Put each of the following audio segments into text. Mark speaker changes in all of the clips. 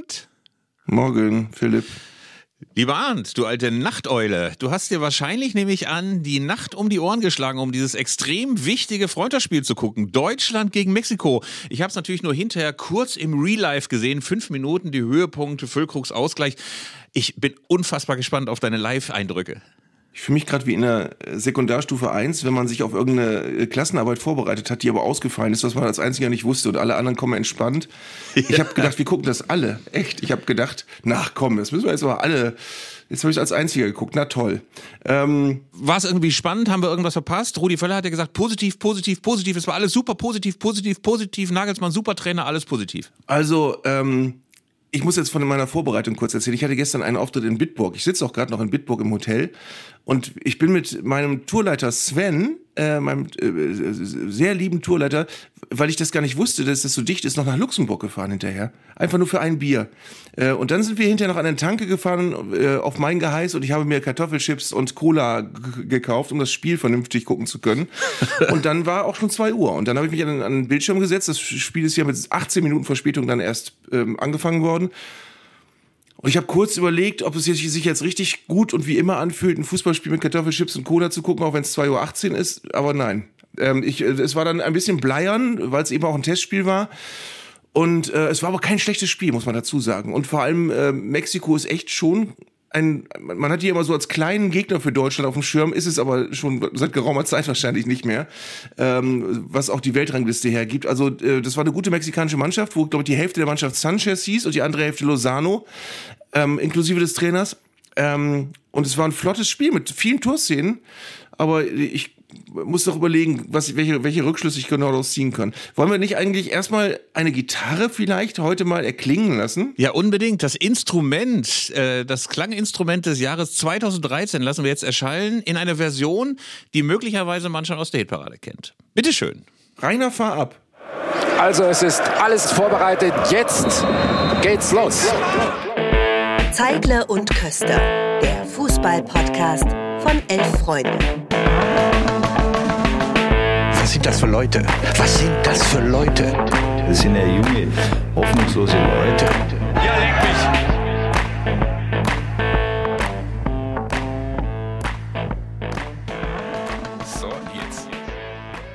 Speaker 1: Abend.
Speaker 2: Morgen, Philipp.
Speaker 1: Lieber Arndt, du alte Nachteule, du hast dir wahrscheinlich, nehme ich an, die Nacht um die Ohren geschlagen, um dieses extrem wichtige Freundschaftsspiel zu gucken. Deutschland gegen Mexiko. Ich habe es natürlich nur hinterher kurz im Real Life gesehen. Fünf Minuten, die Höhepunkte, Füllkrugs Ausgleich. Ich bin unfassbar gespannt auf deine Live-Eindrücke.
Speaker 2: Ich fühle mich gerade wie in der Sekundarstufe 1, wenn man sich auf irgendeine Klassenarbeit vorbereitet hat, die aber ausgefallen ist, was man als einziger nicht wusste und alle anderen kommen entspannt. Ja. Ich habe gedacht, wir gucken das alle. Echt. Ich habe gedacht, nach komm, das müssen wir jetzt aber alle. Jetzt habe ich als einziger geguckt. Na toll.
Speaker 1: Ähm, war es irgendwie spannend? Haben wir irgendwas verpasst? Rudi Völler hat ja gesagt, positiv, positiv, positiv. Es war alles super positiv, positiv, positiv. Nagelsmann, super Trainer, alles positiv.
Speaker 2: Also, ähm, ich muss jetzt von meiner Vorbereitung kurz erzählen. Ich hatte gestern einen Auftritt in Bitburg. Ich sitze auch gerade noch in Bitburg im Hotel und ich bin mit meinem Tourleiter Sven, äh, meinem äh, sehr lieben Tourleiter, weil ich das gar nicht wusste, dass das so dicht ist, noch nach Luxemburg gefahren hinterher. Einfach nur für ein Bier. Äh, und dann sind wir hinterher noch an den Tanke gefahren äh, auf mein Geheiß und ich habe mir Kartoffelchips und Cola gekauft, um das Spiel vernünftig gucken zu können. und dann war auch schon zwei Uhr. Und dann habe ich mich an, an den Bildschirm gesetzt. Das Spiel ist ja mit 18 Minuten Verspätung dann erst ähm, angefangen worden. Und ich habe kurz überlegt, ob es sich jetzt richtig gut und wie immer anfühlt, ein Fußballspiel mit Kartoffelchips und Cola zu gucken, auch wenn es 2.18 Uhr ist. Aber nein. Ähm, ich, äh, es war dann ein bisschen bleiern, weil es eben auch ein Testspiel war. Und äh, es war aber kein schlechtes Spiel, muss man dazu sagen. Und vor allem äh, Mexiko ist echt schon ein, man hat die immer so als kleinen Gegner für Deutschland auf dem Schirm, ist es aber schon seit geraumer Zeit wahrscheinlich nicht mehr, ähm, was auch die Weltrangliste hergibt. Also äh, das war eine gute mexikanische Mannschaft, wo, glaube ich, die Hälfte der Mannschaft Sanchez hieß und die andere Hälfte Lozano, ähm, inklusive des Trainers. Ähm, und es war ein flottes Spiel mit vielen Torszenen, aber ich muss doch überlegen, was, welche, welche Rückschlüsse ich genau daraus ziehen kann. Wollen wir nicht eigentlich erstmal eine Gitarre vielleicht heute mal erklingen lassen?
Speaker 1: Ja, unbedingt. Das Instrument, äh, das Klanginstrument des Jahres 2013 lassen wir jetzt erschallen in einer Version, die möglicherweise man schon aus der Hitparade kennt. Bitteschön.
Speaker 2: Rainer, fahr ab.
Speaker 3: Also es ist alles vorbereitet. Jetzt geht's los.
Speaker 4: Zeigle und Köster, der Fußball-Podcast von Elf Freunde.
Speaker 5: Was sind das für Leute? Was sind das für Leute?
Speaker 6: Das sind ja junge, hoffnungslose Leute.
Speaker 7: Ja, leck mich!
Speaker 1: So, jetzt.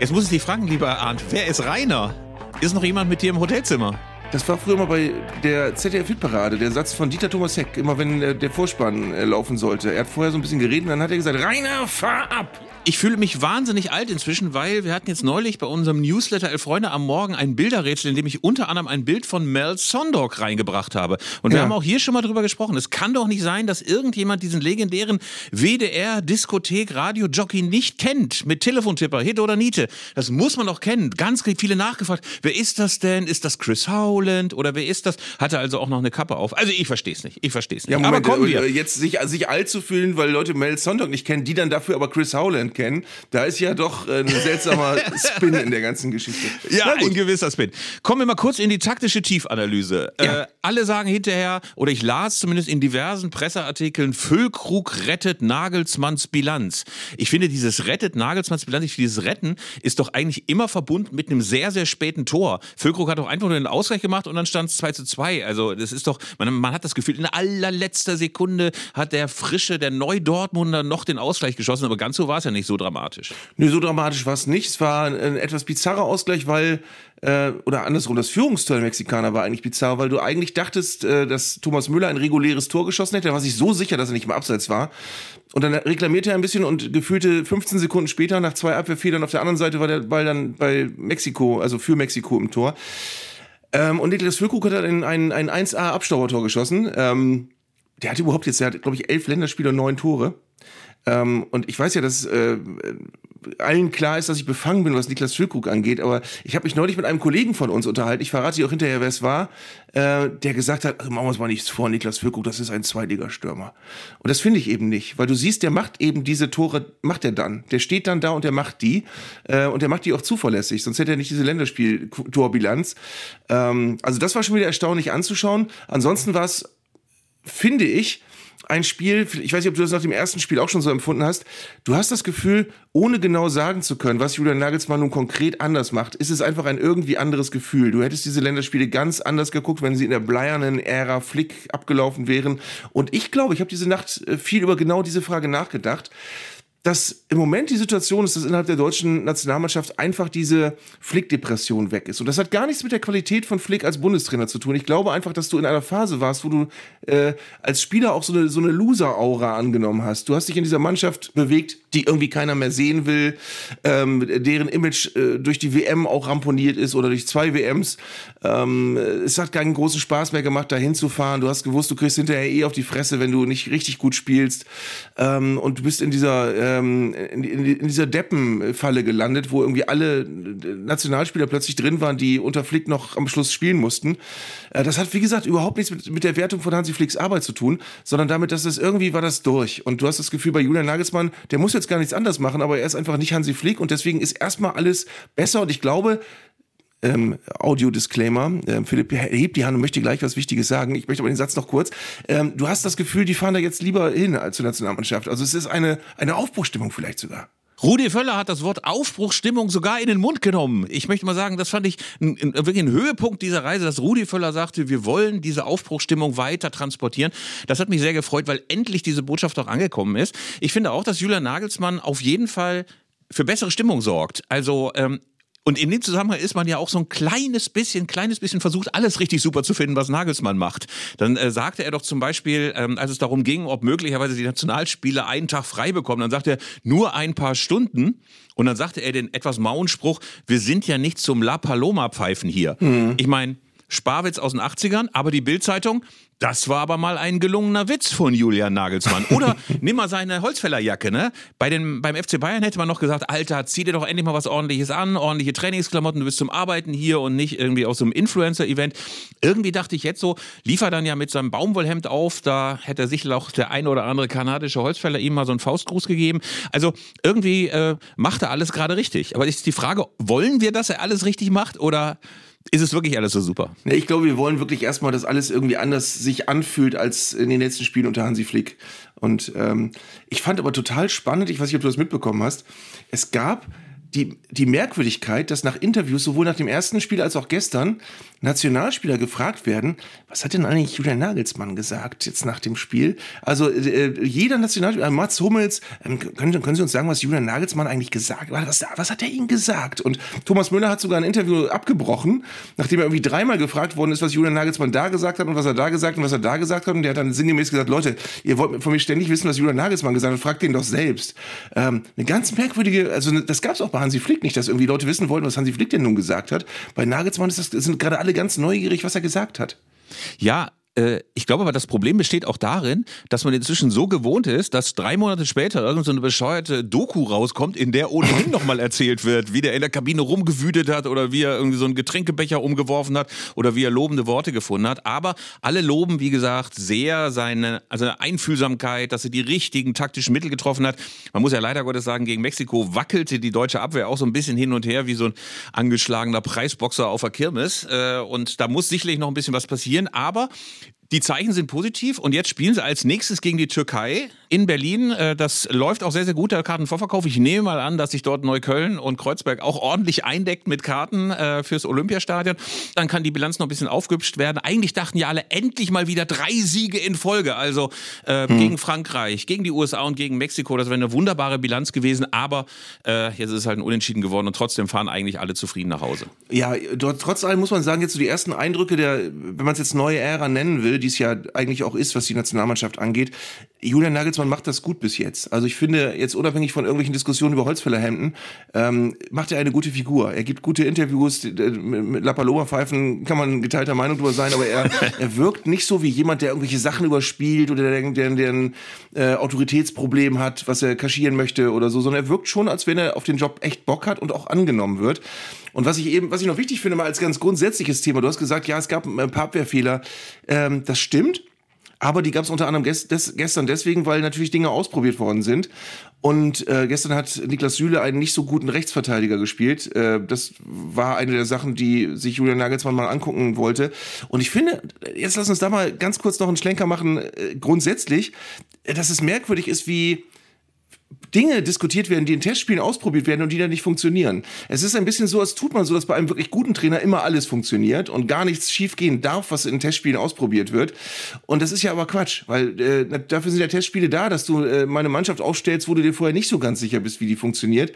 Speaker 1: Jetzt muss ich dich fragen, lieber Arndt, wer ist Rainer? Ist noch jemand mit dir im Hotelzimmer?
Speaker 2: Das war früher mal bei der ZDF-Hitparade, der Satz von Dieter Thomas Heck, immer wenn äh, der Vorspann äh, laufen sollte. Er hat vorher so ein bisschen geredet und dann hat er gesagt, Rainer, fahr ab!
Speaker 1: Ich fühle mich wahnsinnig alt inzwischen, weil wir hatten jetzt neulich bei unserem Newsletter Elf Freunde am Morgen ein Bilderrätsel, in dem ich unter anderem ein Bild von Mel Sondork reingebracht habe. Und wir ja. haben auch hier schon mal drüber gesprochen. Es kann doch nicht sein, dass irgendjemand diesen legendären WDR Diskothek Radio Jockey nicht kennt. Mit Telefontipper, Hit oder Niete. Das muss man doch kennen. Ganz viele nachgefragt. Wer ist das denn? Ist das Chris Howland? Oder wer ist das? Hatte also auch noch eine Kappe auf. Also ich verstehe es nicht. Ich verstehe es nicht.
Speaker 2: Ja, Moment, aber kommen wir. Jetzt sich, sich alt zu fühlen, weil Leute Mel Sondork nicht kennen, die dann dafür aber Chris Howland kennen, da ist ja doch ein seltsamer Spin in der ganzen Geschichte.
Speaker 1: Ja, ein gewisser Spin. Kommen wir mal kurz in die taktische Tiefanalyse. Ja. Äh, alle sagen hinterher, oder ich las zumindest in diversen Presseartikeln, Füllkrug rettet Nagelsmanns Bilanz. Ich finde, dieses rettet Nagelsmanns Bilanz, ich finde, dieses Retten ist doch eigentlich immer verbunden mit einem sehr, sehr späten Tor. Füllkrug hat doch einfach nur den Ausgleich gemacht und dann stand es 2 zu 2. Also das ist doch, man, man hat das Gefühl, in allerletzter Sekunde hat der frische, der Neu-Dortmunder noch den Ausgleich geschossen, aber ganz so war es ja nicht so dramatisch.
Speaker 2: Nee, so dramatisch war es nicht. Es war ein etwas bizarrer Ausgleich, weil, äh, oder andersrum, das Führungstor der Mexikaner war eigentlich bizarr, weil du eigentlich dachtest, äh, dass Thomas Müller ein reguläres Tor geschossen hätte. Er war sich so sicher, dass er nicht im Abseits war. Und dann reklamierte er ein bisschen und gefühlte 15 Sekunden später, nach zwei Abwehrfehlern auf der anderen Seite, war der Ball dann bei Mexiko, also für Mexiko im Tor. Ähm, und Niklas Füllkrug hat dann ein, ein 1A-Abstaubertor geschossen. Ähm, der hat überhaupt jetzt, der hat, glaube ich, elf Länderspiele und neun Tore. Ähm, und ich weiß ja, dass äh, allen klar ist, dass ich befangen bin, was Niklas Füllkrug angeht, aber ich habe mich neulich mit einem Kollegen von uns unterhalten, ich verrate dir auch hinterher, wer es war, äh, der gesagt hat, also machen wir uns mal nichts vor, Niklas Füllkrug, das ist ein Zweitligastürmer. Und das finde ich eben nicht, weil du siehst, der macht eben diese Tore, macht er dann. Der steht dann da und der macht die äh, und der macht die auch zuverlässig, sonst hätte er nicht diese Länderspiel-Torbilanz. Ähm, also das war schon wieder erstaunlich anzuschauen. Ansonsten war es, finde ich, ein Spiel, ich weiß nicht, ob du das nach dem ersten Spiel auch schon so empfunden hast, du hast das Gefühl, ohne genau sagen zu können, was Julian Nagelsmann nun konkret anders macht, ist es einfach ein irgendwie anderes Gefühl. Du hättest diese Länderspiele ganz anders geguckt, wenn sie in der bleiernen Ära Flick abgelaufen wären. Und ich glaube, ich habe diese Nacht äh, viel über genau diese Frage nachgedacht dass im Moment die Situation ist, dass innerhalb der deutschen Nationalmannschaft einfach diese Flick-Depression weg ist. Und das hat gar nichts mit der Qualität von Flick als Bundestrainer zu tun. Ich glaube einfach, dass du in einer Phase warst, wo du äh, als Spieler auch so eine, so eine Loser-Aura angenommen hast. Du hast dich in dieser Mannschaft bewegt, die irgendwie keiner mehr sehen will, ähm, deren Image äh, durch die WM auch ramponiert ist oder durch zwei WMs. Ähm, es hat keinen großen Spaß mehr gemacht, da hinzufahren. Du hast gewusst, du kriegst hinterher eh auf die Fresse, wenn du nicht richtig gut spielst. Ähm, und du bist in dieser ähm, in, in, dieser Deppenfalle gelandet, wo irgendwie alle Nationalspieler plötzlich drin waren, die unter Flick noch am Schluss spielen mussten. Äh, das hat, wie gesagt, überhaupt nichts mit, mit der Wertung von Hansi Flicks Arbeit zu tun, sondern damit, dass es irgendwie war das durch. Und du hast das Gefühl, bei Julian Nagelsmann, der muss jetzt gar nichts anderes machen, aber er ist einfach nicht Hansi Flick und deswegen ist erstmal alles besser und ich glaube, ähm, Audio-Disclaimer. Ähm, Philipp hebt die Hand und möchte gleich was Wichtiges sagen. Ich möchte aber den Satz noch kurz. Ähm, du hast das Gefühl, die fahren da jetzt lieber hin als zur Nationalmannschaft. Also es ist eine, eine Aufbruchstimmung vielleicht sogar.
Speaker 1: Rudi Völler hat das Wort Aufbruchstimmung sogar in den Mund genommen. Ich möchte mal sagen, das fand ich ein, ein, wirklich ein Höhepunkt dieser Reise, dass Rudi Völler sagte, wir wollen diese Aufbruchstimmung weiter transportieren. Das hat mich sehr gefreut, weil endlich diese Botschaft auch angekommen ist. Ich finde auch, dass Julian Nagelsmann auf jeden Fall für bessere Stimmung sorgt. Also ähm, und in dem Zusammenhang ist man ja auch so ein kleines bisschen, kleines bisschen versucht, alles richtig super zu finden, was Nagelsmann macht. Dann äh, sagte er doch zum Beispiel, ähm, als es darum ging, ob möglicherweise die Nationalspiele einen Tag frei bekommen, dann sagte er, nur ein paar Stunden. Und dann sagte er den etwas mauen Spruch, wir sind ja nicht zum La Paloma pfeifen hier. Mhm. Ich meine, Sparwitz aus den 80ern, aber die Bildzeitung, das war aber mal ein gelungener Witz von Julian Nagelsmann. Oder nimm mal seine Holzfällerjacke, ne? Bei den, beim FC Bayern hätte man noch gesagt, Alter, zieh dir doch endlich mal was ordentliches an, ordentliche Trainingsklamotten, du bist zum Arbeiten hier und nicht irgendwie aus so einem Influencer-Event. Irgendwie dachte ich jetzt so, liefer dann ja mit seinem Baumwollhemd auf, da hätte sich auch der ein oder andere kanadische Holzfäller ihm mal so einen Faustgruß gegeben. Also irgendwie äh, macht er alles gerade richtig. Aber ist die Frage, wollen wir, dass er alles richtig macht oder ist es wirklich alles so super?
Speaker 2: Nee, ich glaube, wir wollen wirklich erstmal, dass alles irgendwie anders sich anfühlt als in den letzten Spielen unter Hansi Flick. Und ähm, ich fand aber total spannend, ich weiß nicht, ob du das mitbekommen hast, es gab die, die Merkwürdigkeit, dass nach Interviews, sowohl nach dem ersten Spiel als auch gestern, Nationalspieler gefragt werden, was hat denn eigentlich Julian Nagelsmann gesagt jetzt nach dem Spiel? Also äh, jeder Nationalspieler, äh, Mats Hummels, äh, können, können Sie uns sagen, was Julian Nagelsmann eigentlich gesagt hat? Was, was hat er Ihnen gesagt? Und Thomas Müller hat sogar ein Interview abgebrochen, nachdem er irgendwie dreimal gefragt worden ist, was Julian Nagelsmann da gesagt hat und was er da gesagt hat und was er da gesagt hat. Und der hat dann sinngemäß gesagt, Leute, ihr wollt von mir ständig wissen, was Julian Nagelsmann gesagt hat, fragt den doch selbst. Ähm, eine ganz merkwürdige, also das gab es auch bei Hansi Flick nicht, dass irgendwie Leute wissen wollten, was Hansi Flick denn nun gesagt hat. Bei Nagelsmann ist das, sind gerade alle ganz neugierig, was er gesagt hat.
Speaker 1: Ja, ich glaube aber, das Problem besteht auch darin, dass man inzwischen so gewohnt ist, dass drei Monate später irgendeine so bescheuerte Doku rauskommt, in der ohnehin nochmal erzählt wird, wie der in der Kabine rumgewütet hat oder wie er irgendwie so einen Getränkebecher umgeworfen hat oder wie er lobende Worte gefunden hat. Aber alle loben, wie gesagt, sehr seine, also Einfühlsamkeit, dass er die richtigen taktischen Mittel getroffen hat. Man muss ja leider Gottes sagen, gegen Mexiko wackelte die deutsche Abwehr auch so ein bisschen hin und her wie so ein angeschlagener Preisboxer auf der Kirmes. Äh, und da muss sicherlich noch ein bisschen was passieren. Aber die Zeichen sind positiv und jetzt spielen sie als nächstes gegen die Türkei in Berlin. Äh, das läuft auch sehr, sehr gut, der Kartenvorverkauf. Ich nehme mal an, dass sich dort Neukölln und Kreuzberg auch ordentlich eindeckt mit Karten äh, fürs Olympiastadion. Dann kann die Bilanz noch ein bisschen aufgehübscht werden. Eigentlich dachten ja alle endlich mal wieder drei Siege in Folge. Also äh, hm. gegen Frankreich, gegen die USA und gegen Mexiko. Das wäre eine wunderbare Bilanz gewesen. Aber äh, jetzt ist es halt ein Unentschieden geworden und trotzdem fahren eigentlich alle zufrieden nach Hause.
Speaker 2: Ja, trotz allem muss man sagen, jetzt so die ersten Eindrücke der, wenn man es jetzt neue Ära nennen will, die es ja eigentlich auch ist, was die Nationalmannschaft angeht. Julian Nagelsmann macht das gut bis jetzt. Also ich finde, jetzt unabhängig von irgendwelchen Diskussionen über Holzfällerhemden, ähm, macht er eine gute Figur. Er gibt gute Interviews, mit Lapaloma-Pfeifen kann man geteilter Meinung drüber sein, aber er, er wirkt nicht so wie jemand, der irgendwelche Sachen überspielt oder der, der, der ein äh, Autoritätsproblem hat, was er kaschieren möchte oder so, sondern er wirkt schon, als wenn er auf den Job echt Bock hat und auch angenommen wird. Und was ich eben, was ich noch wichtig finde, mal als ganz grundsätzliches Thema, du hast gesagt, ja, es gab ein paar Abwehrfehler. Ähm, das stimmt. Aber die gab es unter anderem gest des, gestern deswegen, weil natürlich Dinge ausprobiert worden sind. Und äh, gestern hat Niklas Süle einen nicht so guten Rechtsverteidiger gespielt. Äh, das war eine der Sachen, die sich Julian Nagelsmann mal angucken wollte. Und ich finde, jetzt lass uns da mal ganz kurz noch einen Schlenker machen. Äh, grundsätzlich, äh, dass es merkwürdig ist, wie Dinge diskutiert werden, die in Testspielen ausprobiert werden und die dann nicht funktionieren. Es ist ein bisschen so, als tut man so, dass bei einem wirklich guten Trainer immer alles funktioniert und gar nichts schiefgehen darf, was in Testspielen ausprobiert wird. Und das ist ja aber Quatsch, weil äh, dafür sind ja Testspiele da, dass du äh, meine Mannschaft aufstellst, wo du dir vorher nicht so ganz sicher bist, wie die funktioniert.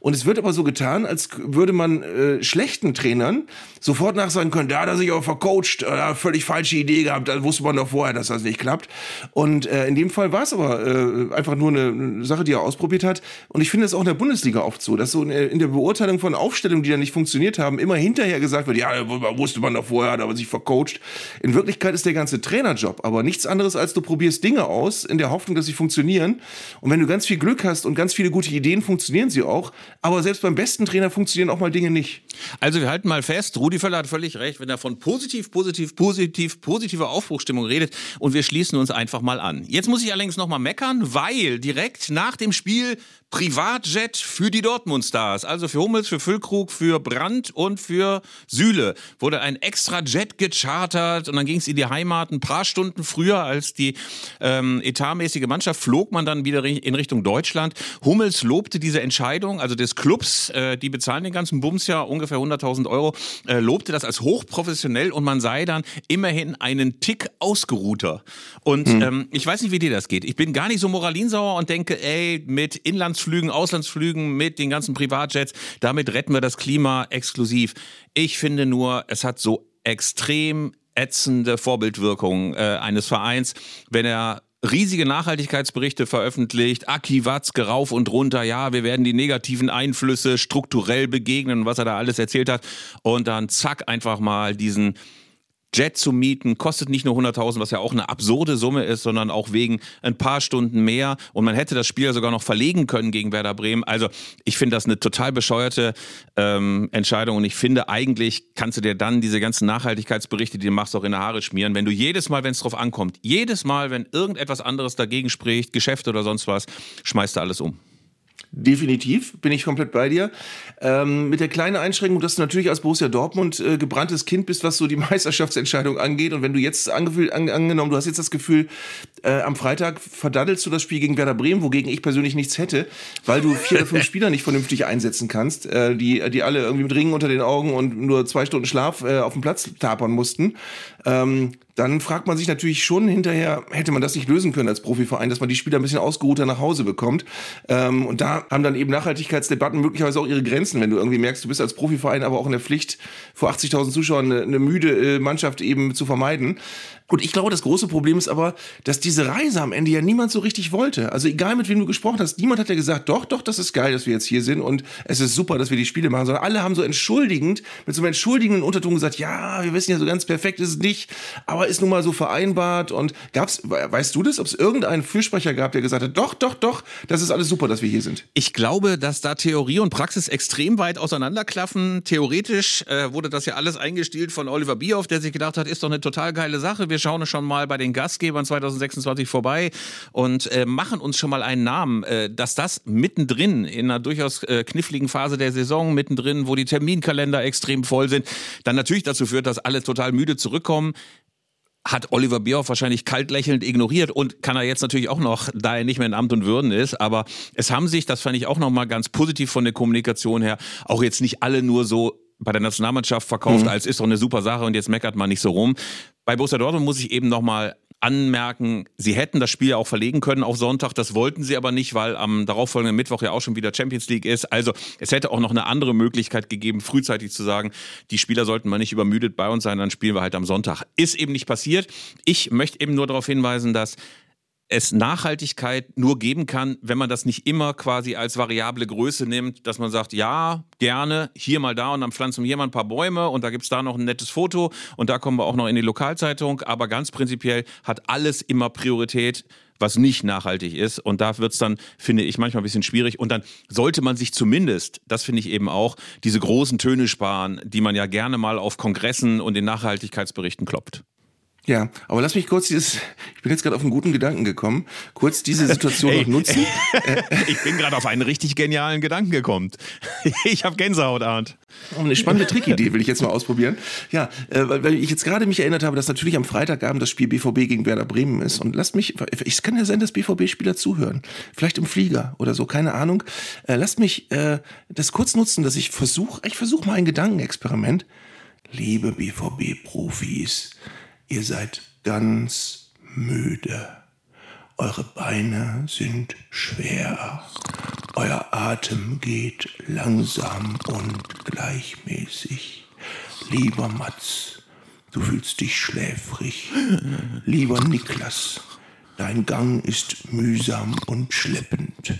Speaker 2: Und es wird aber so getan, als würde man äh, schlechten Trainern sofort nachsagen können, da hat er sich auch vercoacht, da völlig falsche Idee gehabt, da wusste man doch vorher, dass das nicht klappt. Und äh, in dem Fall war es aber äh, einfach nur eine Sache, die er ausprobiert hat. Und ich finde es auch in der Bundesliga oft so, dass so in der Beurteilung von Aufstellungen, die da nicht funktioniert haben, immer hinterher gesagt wird, ja, wusste man doch vorher, hat aber sich vercoacht. In Wirklichkeit ist der ganze Trainerjob aber nichts anderes, als du probierst Dinge aus, in der Hoffnung, dass sie funktionieren. Und wenn du ganz viel Glück hast und ganz viele gute Ideen, funktionieren sie auch. Aber selbst beim besten Trainer funktionieren auch mal Dinge nicht.
Speaker 1: Also wir halten mal fest, Rudi Völler hat völlig recht, wenn er von positiv, positiv, positiv, positiver Aufbruchstimmung redet und wir schließen uns einfach mal an. Jetzt muss ich allerdings nochmal meckern, weil direkt nach dem Spiel Privatjet für die Dortmund-Stars, also für Hummels, für Füllkrug, für Brandt und für Süle, wurde ein extra Jet gechartert und dann ging es in die Heimat ein paar Stunden früher als die ähm, etatmäßige Mannschaft, flog man dann wieder in Richtung Deutschland. Hummels lobte diese Entscheidung, also des Clubs, äh, die bezahlen den ganzen Bums ja ungefähr 100.000 Euro, äh, lobte das als hochprofessionell und man sei dann immerhin einen Tick ausgeruhter. Und hm. ähm, ich weiß nicht, wie dir das geht. Ich bin gar nicht so moralinsauer und denke, ey, mit Inlands Inlandsflügen, Auslandsflügen mit den ganzen Privatjets. Damit retten wir das Klima exklusiv. Ich finde nur, es hat so extrem ätzende Vorbildwirkung äh, eines Vereins, wenn er riesige Nachhaltigkeitsberichte veröffentlicht, Aki Watzke rauf und runter, ja, wir werden die negativen Einflüsse strukturell begegnen, was er da alles erzählt hat und dann zack einfach mal diesen Jet zu mieten, kostet nicht nur 100.000, was ja auch eine absurde Summe ist, sondern auch wegen ein paar Stunden mehr. Und man hätte das Spiel sogar noch verlegen können gegen Werder Bremen. Also ich finde das eine total bescheuerte ähm, Entscheidung. Und ich finde eigentlich kannst du dir dann diese ganzen Nachhaltigkeitsberichte, die du machst, auch in die Haare schmieren. Wenn du jedes Mal, wenn es drauf ankommt, jedes Mal, wenn irgendetwas anderes dagegen spricht, Geschäfte oder sonst was, schmeißt du alles um.
Speaker 2: Definitiv, bin ich komplett bei dir. Ähm, mit der kleinen Einschränkung, dass du natürlich als Borussia Dortmund äh, gebranntes Kind bist, was so die Meisterschaftsentscheidung angeht. Und wenn du jetzt angefühl, an, angenommen, du hast jetzt das Gefühl, äh, am Freitag verdaddelst du das Spiel gegen Werder Bremen, wogegen ich persönlich nichts hätte, weil du vier oder fünf Spieler nicht vernünftig einsetzen kannst, äh, die, die alle irgendwie mit Ringen unter den Augen und nur zwei Stunden Schlaf äh, auf dem Platz tapern mussten. Ähm, dann fragt man sich natürlich schon hinterher, hätte man das nicht lösen können als Profiverein, dass man die Spieler ein bisschen ausgeruhter nach Hause bekommt. Ähm, und da haben dann eben Nachhaltigkeitsdebatten möglicherweise auch ihre Grenzen, wenn du irgendwie merkst, du bist als Profiverein aber auch in der Pflicht, vor 80.000 Zuschauern eine, eine müde äh, Mannschaft eben zu vermeiden. Und ich glaube, das große Problem ist aber, dass diese Reise am Ende ja niemand so richtig wollte. Also egal mit wem du gesprochen hast, niemand hat ja gesagt, doch, doch, das ist geil, dass wir jetzt hier sind und es ist super, dass wir die Spiele machen, sondern alle haben so entschuldigend, mit so einem entschuldigenden Unterton gesagt, ja, wir wissen ja so ganz perfekt ist es nicht, aber ist nun mal so vereinbart und gab's, weißt du das, ob es irgendeinen Fürsprecher gab, der gesagt hat, doch, doch, doch, das ist alles super, dass wir hier sind?
Speaker 1: Ich glaube, dass da Theorie und Praxis extrem weit auseinanderklaffen. Theoretisch äh, wurde das ja alles eingestielt von Oliver Bierhoff, der sich gedacht hat, ist doch eine total geile Sache. Wir schauen schon mal bei den Gastgebern 2026 vorbei und äh, machen uns schon mal einen Namen, äh, dass das mittendrin in einer durchaus äh, kniffligen Phase der Saison, mittendrin, wo die Terminkalender extrem voll sind, dann natürlich dazu führt, dass alle total müde zurückkommen hat Oliver Bierhoff wahrscheinlich kalt lächelnd ignoriert und kann er jetzt natürlich auch noch, da er nicht mehr in Amt und Würden ist. Aber es haben sich, das fand ich auch nochmal ganz positiv von der Kommunikation her, auch jetzt nicht alle nur so bei der Nationalmannschaft verkauft, mhm. als ist doch eine super Sache und jetzt meckert man nicht so rum. Bei Borussia Dortmund muss ich eben nochmal anmerken, sie hätten das Spiel auch verlegen können auf Sonntag, das wollten sie aber nicht, weil am darauffolgenden Mittwoch ja auch schon wieder Champions League ist. Also es hätte auch noch eine andere Möglichkeit gegeben, frühzeitig zu sagen, die Spieler sollten mal nicht übermüdet bei uns sein, dann spielen wir halt am Sonntag. Ist eben nicht passiert. Ich möchte eben nur darauf hinweisen, dass es Nachhaltigkeit nur geben kann, wenn man das nicht immer quasi als variable Größe nimmt, dass man sagt, ja, gerne, hier mal da und dann pflanzen wir hier mal ein paar Bäume und da gibt es da noch ein nettes Foto und da kommen wir auch noch in die Lokalzeitung. Aber ganz prinzipiell hat alles immer Priorität was nicht nachhaltig ist. Und da wird es dann, finde ich, manchmal ein bisschen schwierig. Und dann sollte man sich zumindest, das finde ich eben auch, diese großen Töne sparen, die man ja gerne mal auf Kongressen und in Nachhaltigkeitsberichten kloppt.
Speaker 2: Ja, aber lass mich kurz dieses, ich bin jetzt gerade auf einen guten Gedanken gekommen, kurz diese Situation noch nutzen.
Speaker 1: ich bin gerade auf einen richtig genialen Gedanken gekommen. Ich habe Gänsehaut, Arndt.
Speaker 2: Oh, eine spannende Trickidee will ich jetzt mal ausprobieren. Ja, äh, weil, ich jetzt gerade mich erinnert habe, dass natürlich am Freitagabend das Spiel BVB gegen Werder Bremen ist. Und lasst mich, es kann ja sein, dass BVB-Spieler zuhören. Vielleicht im Flieger oder so, keine Ahnung. Äh, lasst mich äh, das kurz nutzen, dass ich versuche, ich versuche mal ein Gedankenexperiment. Liebe BVB-Profis, Ihr seid ganz müde. Eure Beine sind schwer. Euer Atem geht langsam und gleichmäßig. Lieber Mats, du fühlst dich schläfrig. Lieber Niklas, dein Gang ist mühsam und schleppend.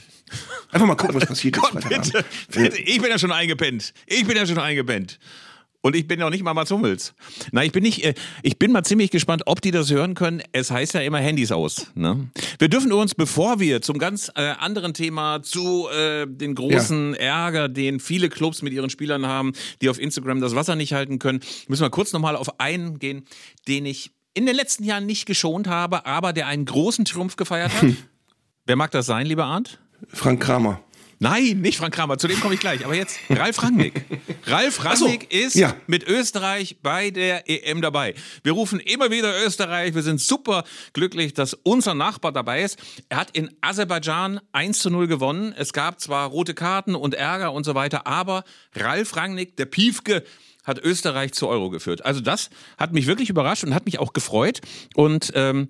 Speaker 2: Einfach mal gucken, was passiert
Speaker 1: Gott, bitte, bitte, ich bin ja schon eingepennt. Ich bin ja schon eingepennt. Und ich bin noch nicht mal Mats Hummels. Na, ich bin nicht, äh, ich bin mal ziemlich gespannt, ob die das hören können. Es heißt ja immer Handys aus. Ne? Wir dürfen uns, bevor wir zum ganz äh, anderen Thema, zu äh, den großen ja. Ärger, den viele Clubs mit ihren Spielern haben, die auf Instagram das Wasser nicht halten können, müssen wir kurz nochmal auf einen gehen, den ich in den letzten Jahren nicht geschont habe, aber der einen großen Triumph gefeiert hat. Hm. Wer mag das sein, lieber Arndt?
Speaker 2: Frank Kramer.
Speaker 1: Nein, nicht Frank Kramer, zu dem komme ich gleich. Aber jetzt Ralf Rangnick. Ralf Rangnick so, ist ja. mit Österreich bei der EM dabei. Wir rufen immer wieder Österreich. Wir sind super glücklich, dass unser Nachbar dabei ist. Er hat in Aserbaidschan 1 zu 0 gewonnen. Es gab zwar rote Karten und Ärger und so weiter, aber Ralf Rangnick, der Piefke, hat Österreich zu Euro geführt. Also das hat mich wirklich überrascht und hat mich auch gefreut. Und ähm,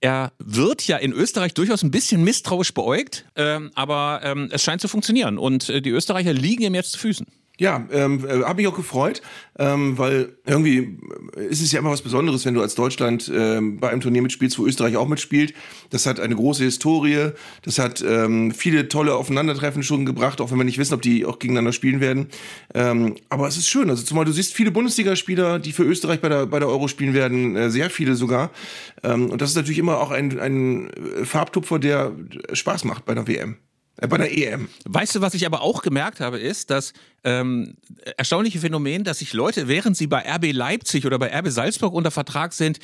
Speaker 1: er wird ja in Österreich durchaus ein bisschen misstrauisch beäugt, ähm, aber ähm, es scheint zu funktionieren und äh, die Österreicher liegen ihm jetzt zu Füßen.
Speaker 2: Ja, ähm, äh, habe mich auch gefreut, ähm, weil irgendwie ist es ja immer was Besonderes, wenn du als Deutschland ähm, bei einem Turnier mitspielst, wo Österreich auch mitspielt. Das hat eine große Historie, das hat ähm, viele tolle Aufeinandertreffen schon gebracht, auch wenn wir nicht wissen, ob die auch gegeneinander spielen werden. Ähm, aber es ist schön, also zumal du siehst viele Bundesligaspieler, die für Österreich bei der, bei der Euro spielen werden, äh, sehr viele sogar. Ähm, und das ist natürlich immer auch ein, ein Farbtupfer, der Spaß macht bei der WM. Äh, bei der EM.
Speaker 1: Weißt du, was ich aber auch gemerkt habe, ist, dass ähm, erstaunliche Phänomen, dass sich Leute, während sie bei RB Leipzig oder bei RB Salzburg unter Vertrag sind,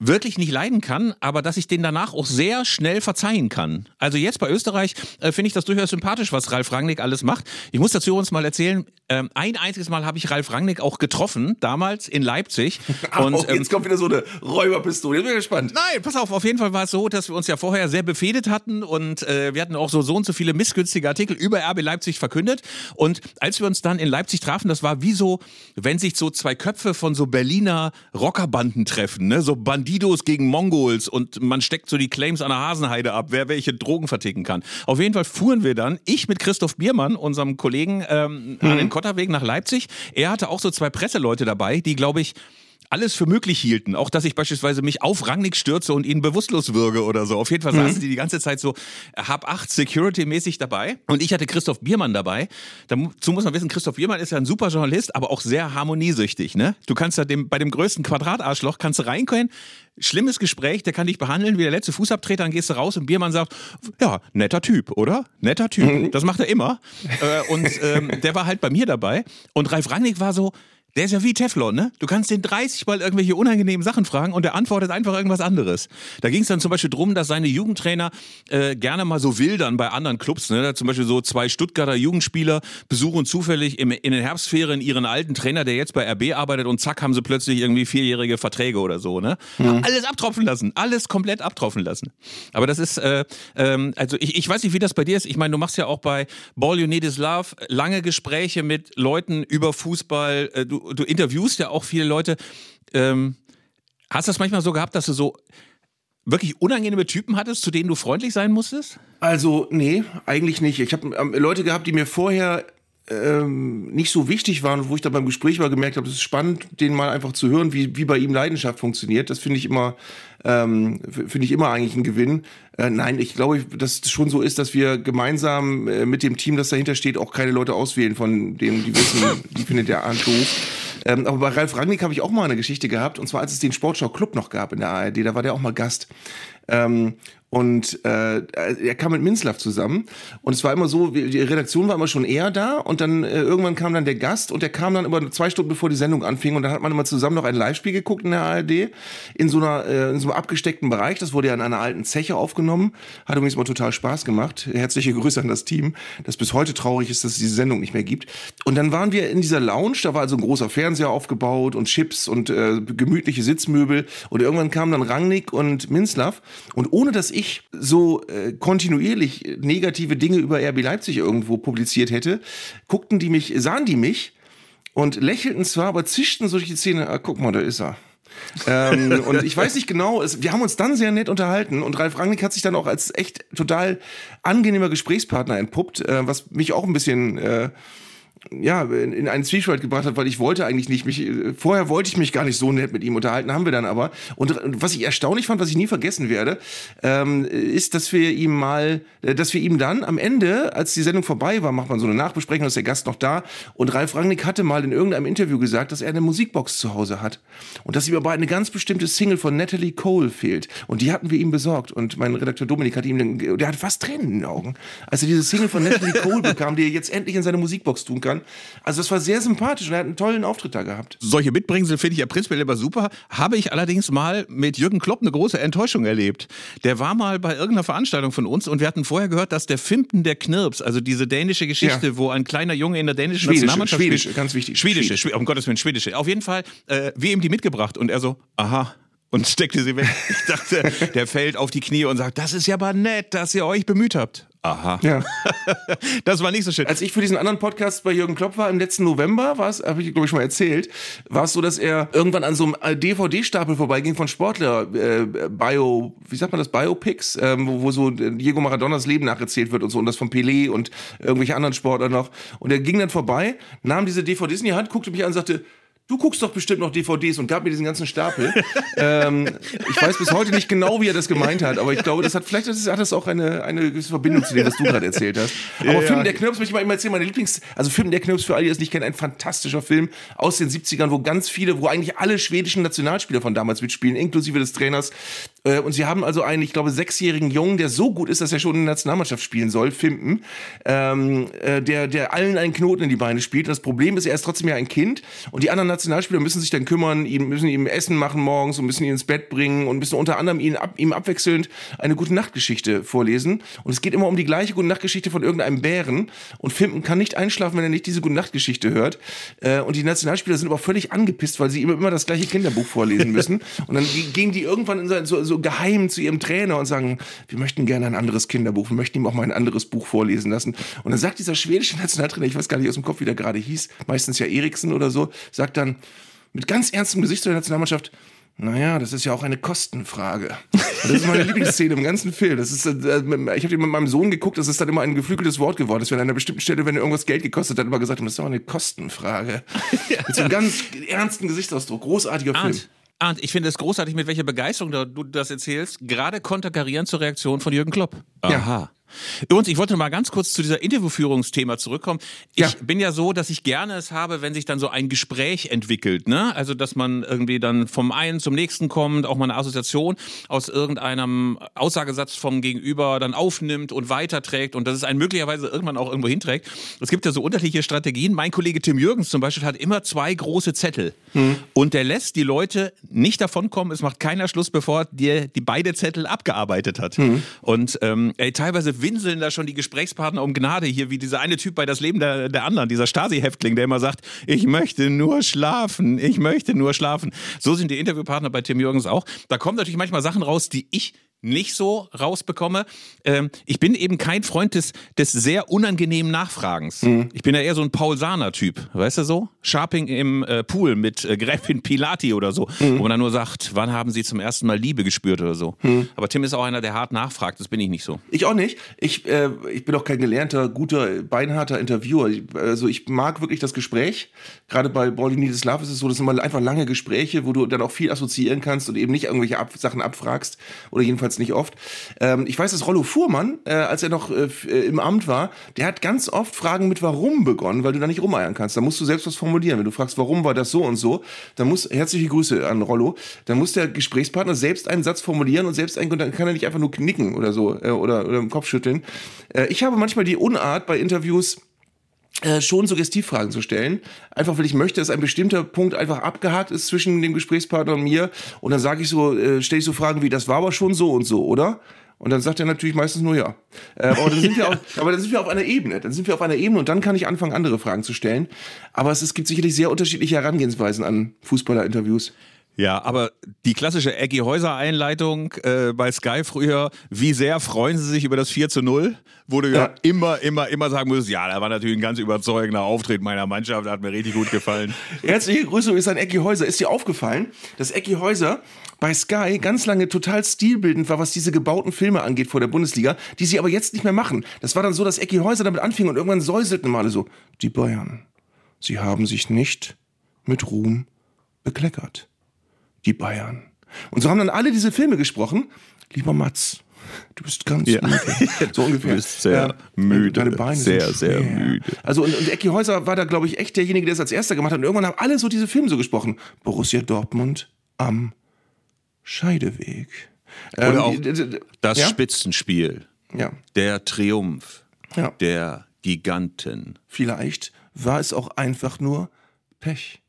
Speaker 1: wirklich nicht leiden kann, aber dass ich den danach auch sehr schnell verzeihen kann. Also jetzt bei Österreich äh, finde ich das durchaus sympathisch, was Ralf Rangnick alles macht. Ich muss dazu uns mal erzählen, ähm, ein einziges Mal habe ich Ralf Rangnick auch getroffen, damals in Leipzig.
Speaker 2: Und, oh, jetzt ähm, kommt wieder so eine Räuberpistole, ich bin gespannt.
Speaker 1: Nein, pass auf, auf jeden Fall war es so, dass wir uns ja vorher sehr befehdet hatten und äh, wir hatten auch so so und so viele missgünstige Artikel über RB Leipzig verkündet. Und als wir uns dann in Leipzig trafen, das war wie so, wenn sich so zwei Köpfe von so Berliner Rockerbanden treffen, ne? so Bandidos gegen Mongols und man steckt so die Claims an der Hasenheide ab, wer welche Drogen verticken kann. Auf jeden Fall fuhren wir dann, ich mit Christoph Biermann, unserem Kollegen, ähm, mhm. an den Kotterweg nach Leipzig. Er hatte auch so zwei Presseleute dabei, die, glaube ich, alles für möglich hielten. Auch, dass ich beispielsweise mich auf Rangnick stürze und ihn bewusstlos würge oder so. Auf jeden Fall mhm. saßen die die ganze Zeit so hab acht Security-mäßig dabei. Und ich hatte Christoph Biermann dabei. Dazu muss man wissen, Christoph Biermann ist ja ein super Journalist, aber auch sehr harmoniesüchtig. Ne? Du kannst ja dem, bei dem größten Quadratarschloch kannst du reinkommen, schlimmes Gespräch, der kann dich behandeln wie der letzte Fußabtreter, dann gehst du raus und Biermann sagt, ja, netter Typ, oder? Netter Typ. Mhm. Das macht er immer. äh, und ähm, der war halt bei mir dabei. Und Ralf Rangnick war so, der ist ja wie Teflon, ne? Du kannst den 30 Mal irgendwelche unangenehmen Sachen fragen und der antwortet einfach irgendwas anderes. Da ging es dann zum Beispiel drum, dass seine Jugendtrainer äh, gerne mal so wildern bei anderen Clubs. Ne? Zum Beispiel so zwei Stuttgarter Jugendspieler besuchen zufällig im, in den Herbstferien ihren alten Trainer, der jetzt bei RB arbeitet und zack haben sie plötzlich irgendwie vierjährige Verträge oder so. Ne? Mhm. Alles abtropfen lassen, alles komplett abtropfen lassen. Aber das ist, äh, ähm, also ich, ich weiß nicht, wie das bei dir ist. Ich meine, du machst ja auch bei Ball You Need Is Love lange Gespräche mit Leuten über Fußball. Äh, du du, interviewst ja auch viele Leute. Ähm, hast du das manchmal so gehabt, dass du so wirklich unangenehme Typen hattest, zu denen du freundlich sein musstest?
Speaker 2: Also, nee, eigentlich nicht. Ich habe ähm, Leute gehabt, die mir vorher ähm, nicht so wichtig waren, wo ich dann beim Gespräch mal gemerkt habe, es ist spannend, denen mal einfach zu hören, wie, wie bei ihm Leidenschaft funktioniert. Das finde ich immer, ähm, finde ich immer eigentlich ein Gewinn. Äh, nein, ich glaube, dass es schon so ist, dass wir gemeinsam äh, mit dem Team, das dahinter steht, auch keine Leute auswählen, von denen die wissen, die findet der Arndt doof. Ähm, aber bei Ralf Rangnick habe ich auch mal eine Geschichte gehabt, und zwar als es den Sportschau Club noch gab in der ARD, da war der auch mal Gast. Ähm, und äh, er kam mit Minzlaff zusammen. Und es war immer so, die Redaktion war immer schon eher da. Und dann äh, irgendwann kam dann der Gast und der kam dann immer zwei Stunden bevor die Sendung anfing. Und dann hat man immer zusammen noch ein Live-Spiel geguckt in der ARD. In so, einer, äh, in so einem abgesteckten Bereich. Das wurde ja in einer alten Zeche aufgenommen. Hat übrigens mal total Spaß gemacht. Herzliche Grüße an das Team, das bis heute traurig ist, dass es diese Sendung nicht mehr gibt. Und dann waren wir in dieser Lounge. Da war also ein großer Fernseher aufgebaut und Chips und äh, gemütliche Sitzmöbel. Und irgendwann kamen dann Rangnick und Minzlaff. Und ohne dass ich ich so äh, kontinuierlich negative Dinge über RB Leipzig irgendwo publiziert hätte, guckten die mich, sahen die mich und lächelten zwar, aber zischten so durch die Zähne, ah, guck mal, da ist er. ähm, und ich weiß nicht genau, es, wir haben uns dann sehr nett unterhalten und Ralf Rangnick hat sich dann auch als echt total angenehmer Gesprächspartner entpuppt, äh, was mich auch ein bisschen äh, ja, in, in einen Zwiespalt gebracht hat, weil ich wollte eigentlich nicht mich, vorher wollte ich mich gar nicht so nett mit ihm unterhalten, haben wir dann aber. Und was ich erstaunlich fand, was ich nie vergessen werde, ähm, ist, dass wir ihm mal, äh, dass wir ihm dann am Ende, als die Sendung vorbei war, macht man so eine Nachbesprechung, ist der Gast noch da und Ralf Rangnick hatte mal in irgendeinem Interview gesagt, dass er eine Musikbox zu Hause hat und dass ihm aber eine ganz bestimmte Single von Natalie Cole fehlt. Und die hatten wir ihm besorgt. Und mein Redakteur Dominik hat ihm, der hat fast Tränen in den Augen, als er diese Single von Natalie Cole bekam, die er jetzt endlich in seine Musikbox tun kann kann. Also es war sehr sympathisch und er hat einen tollen Auftritt da gehabt.
Speaker 1: Solche Mitbringsel finde ich ja prinzipiell immer super. Habe ich allerdings mal mit Jürgen Klopp eine große Enttäuschung erlebt. Der war mal bei irgendeiner Veranstaltung von uns und wir hatten vorher gehört, dass der Fimpen der Knirps, also diese dänische Geschichte, ja. wo ein kleiner Junge in der dänischen
Speaker 2: Schwedische,
Speaker 1: Schwedische,
Speaker 2: spielt. ganz wichtig.
Speaker 1: Schwedische, Schwedische. um Gottes Willen, schwedische. Auf jeden Fall, äh, wir ihm die mitgebracht und er so, aha, und steckte sie weg. Ich dachte, der fällt auf die Knie und sagt, das ist ja aber nett, dass ihr euch bemüht habt. Aha.
Speaker 2: Ja.
Speaker 1: das war nicht so schön.
Speaker 2: Als ich für diesen anderen Podcast bei Jürgen Klopp war im letzten November, war es, habe ich glaube ich schon mal erzählt, war es so, dass er irgendwann an so einem DVD-Stapel vorbeiging von Sportler äh, Bio, wie sagt man das, Biopics, ähm, wo, wo so Diego Maradonas Leben nacherzählt wird und so und das von Pelé und irgendwelche anderen Sportler noch. Und er ging dann vorbei, nahm diese DVDs in die Hand, guckte mich an und sagte, du guckst doch bestimmt noch DVDs und gab mir diesen ganzen Stapel. ähm, ich weiß bis heute nicht genau, wie er das gemeint hat, aber ich glaube, das hat vielleicht das hat das auch eine, eine gewisse Verbindung zu dem, was du gerade erzählt hast. Aber ja, Film ja. der Knirps möchte ich mal erzählen, meine Lieblings, also Film der Knirps für alle, die es nicht kennen, ein fantastischer Film aus den 70ern, wo ganz viele, wo eigentlich alle schwedischen Nationalspieler von damals mitspielen, inklusive des Trainers. Äh, und sie haben also einen, ich glaube, sechsjährigen Jungen, der so gut ist, dass er schon in der Nationalmannschaft spielen soll, Fimpen, ähm, äh, der, der allen einen Knoten in die Beine spielt. Das Problem ist, er ist trotzdem ja ein Kind und die anderen Nationalspieler müssen sich dann kümmern, ihm, müssen ihm Essen machen morgens und müssen ihn ins Bett bringen und müssen unter anderem ihn ab, ihm abwechselnd eine gute Nachtgeschichte vorlesen. Und es geht immer um die gleiche gute Nachtgeschichte von irgendeinem Bären. Und Fimpen kann nicht einschlafen, wenn er nicht diese gute Nachtgeschichte hört. Äh, und die Nationalspieler sind aber völlig angepisst, weil sie ihm immer das gleiche Kinderbuch vorlesen müssen. und dann gehen die irgendwann in so, so geheim zu ihrem Trainer und sagen, wir möchten gerne ein anderes Kinderbuch, wir möchten ihm auch mal ein anderes Buch vorlesen lassen. Und dann sagt dieser schwedische Nationaltrainer, ich weiß gar nicht aus dem Kopf, wie der gerade hieß, meistens ja Eriksen oder so, sagt dann, mit ganz ernstem Gesicht zu der Nationalmannschaft, naja, das ist ja auch eine Kostenfrage. Und das ist meine Lieblingsszene im ganzen Film. Das ist, äh, ich habe die mit meinem Sohn geguckt, das ist dann immer ein geflügeltes Wort geworden. Das wäre an einer bestimmten Stelle, wenn irgendwas Geld gekostet hat, immer gesagt, das ist auch eine Kostenfrage. Mit so einem ganz ernsten Gesichtsausdruck. Großartiger Arndt. Film.
Speaker 1: Arndt, ich finde es großartig, mit welcher Begeisterung du das erzählst. Gerade konterkarieren zur Reaktion von Jürgen Klopp.
Speaker 2: Aha. Ja.
Speaker 1: Übrigens, ich wollte mal ganz kurz zu dieser Interviewführungsthema zurückkommen. Ich ja. bin ja so, dass ich gerne es habe, wenn sich dann so ein Gespräch entwickelt, ne? Also, dass man irgendwie dann vom einen zum nächsten kommt, auch mal eine Assoziation aus irgendeinem Aussagesatz vom Gegenüber dann aufnimmt und weiterträgt und dass es einen möglicherweise irgendwann auch irgendwo hinträgt. Es gibt ja so unterschiedliche Strategien. Mein Kollege Tim Jürgens zum Beispiel hat immer zwei große Zettel hm. und der lässt die Leute nicht davonkommen. Es macht keiner Schluss, bevor der die beide Zettel abgearbeitet hat. Hm. Und ähm, ey, teilweise winseln da schon die Gesprächspartner um Gnade hier, wie dieser eine Typ bei Das Leben der, der anderen, dieser Stasi-Häftling, der immer sagt, ich möchte nur schlafen, ich möchte nur schlafen. So sind die Interviewpartner bei Tim Jürgens auch. Da kommen natürlich manchmal Sachen raus, die ich nicht so rausbekomme. Ähm, ich bin eben kein Freund des, des sehr unangenehmen Nachfragens. Mhm. Ich bin ja eher so ein Paul Sahner-Typ, weißt du so? Sharping im äh, Pool mit äh, Gräfin Pilati oder so, mhm. wo man dann nur sagt, wann haben Sie zum ersten Mal Liebe gespürt oder so. Mhm. Aber Tim ist auch einer, der hart nachfragt, das bin ich nicht so.
Speaker 2: Ich auch nicht. Ich, äh, ich bin auch kein gelernter, guter, beinharter Interviewer. Also ich mag wirklich das Gespräch. Gerade bei Is Love ist es so, das sind immer einfach lange Gespräche, wo du dann auch viel assoziieren kannst und eben nicht irgendwelche Ab Sachen abfragst oder jedenfalls jedenfalls nicht oft. Ähm, ich weiß, dass Rollo Fuhrmann, äh, als er noch äh, äh, im Amt war, der hat ganz oft Fragen mit Warum begonnen, weil du da nicht rumeiern kannst. Da musst du selbst was formulieren. Wenn du fragst, warum war das so und so, dann muss, herzliche Grüße an Rollo, dann muss der Gesprächspartner selbst einen Satz formulieren und selbst einen, dann kann er nicht einfach nur knicken oder so äh, oder, oder im Kopf schütteln. Äh, ich habe manchmal die Unart bei Interviews, äh, schon Suggestivfragen zu stellen. Einfach, weil ich möchte, dass ein bestimmter Punkt einfach abgehakt ist zwischen dem Gesprächspartner und mir. Und dann sage ich so, äh, stelle ich so Fragen wie, das war aber schon so und so, oder? Und dann sagt er natürlich meistens nur ja. Äh, aber, dann sind wir auf, aber dann sind wir auf einer Ebene. Dann sind wir auf einer Ebene und dann kann ich anfangen, andere Fragen zu stellen. Aber es, es gibt sicherlich sehr unterschiedliche Herangehensweisen an Fußballerinterviews.
Speaker 1: Ja, aber die klassische Eggy Häuser-Einleitung äh, bei Sky früher, wie sehr freuen sie sich über das 4 zu 0, wo du ja, ja immer, immer, immer sagen musst, ja, da war natürlich ein ganz überzeugender Auftritt meiner Mannschaft, hat mir richtig gut gefallen.
Speaker 2: Herzliche Grüße ist an Eggy Häuser. Ist dir aufgefallen, dass Eggy Häuser bei Sky ganz lange total stilbildend war, was diese gebauten Filme angeht vor der Bundesliga, die sie aber jetzt nicht mehr machen. Das war dann so, dass Eggy Häuser damit anfing und irgendwann säuselten mal so, die Bayern, sie haben sich nicht mit Ruhm bekleckert die Bayern. Und so haben dann alle diese Filme gesprochen. Lieber Mats, du bist ganz ja. müde.
Speaker 1: So ungefähr. Du bist sehr ja, müde.
Speaker 2: Deine Beine
Speaker 1: sehr,
Speaker 2: sind
Speaker 1: sehr müde.
Speaker 2: Also und, und Ecki Häuser war da, glaube ich, echt derjenige, der es als erster gemacht hat. Und irgendwann haben alle so diese Filme so gesprochen. Borussia Dortmund am Scheideweg.
Speaker 1: Oder ähm, auch das ja? Spitzenspiel.
Speaker 2: Ja.
Speaker 1: Der Triumph. Ja. Der Giganten.
Speaker 2: Vielleicht war es auch einfach nur Pech.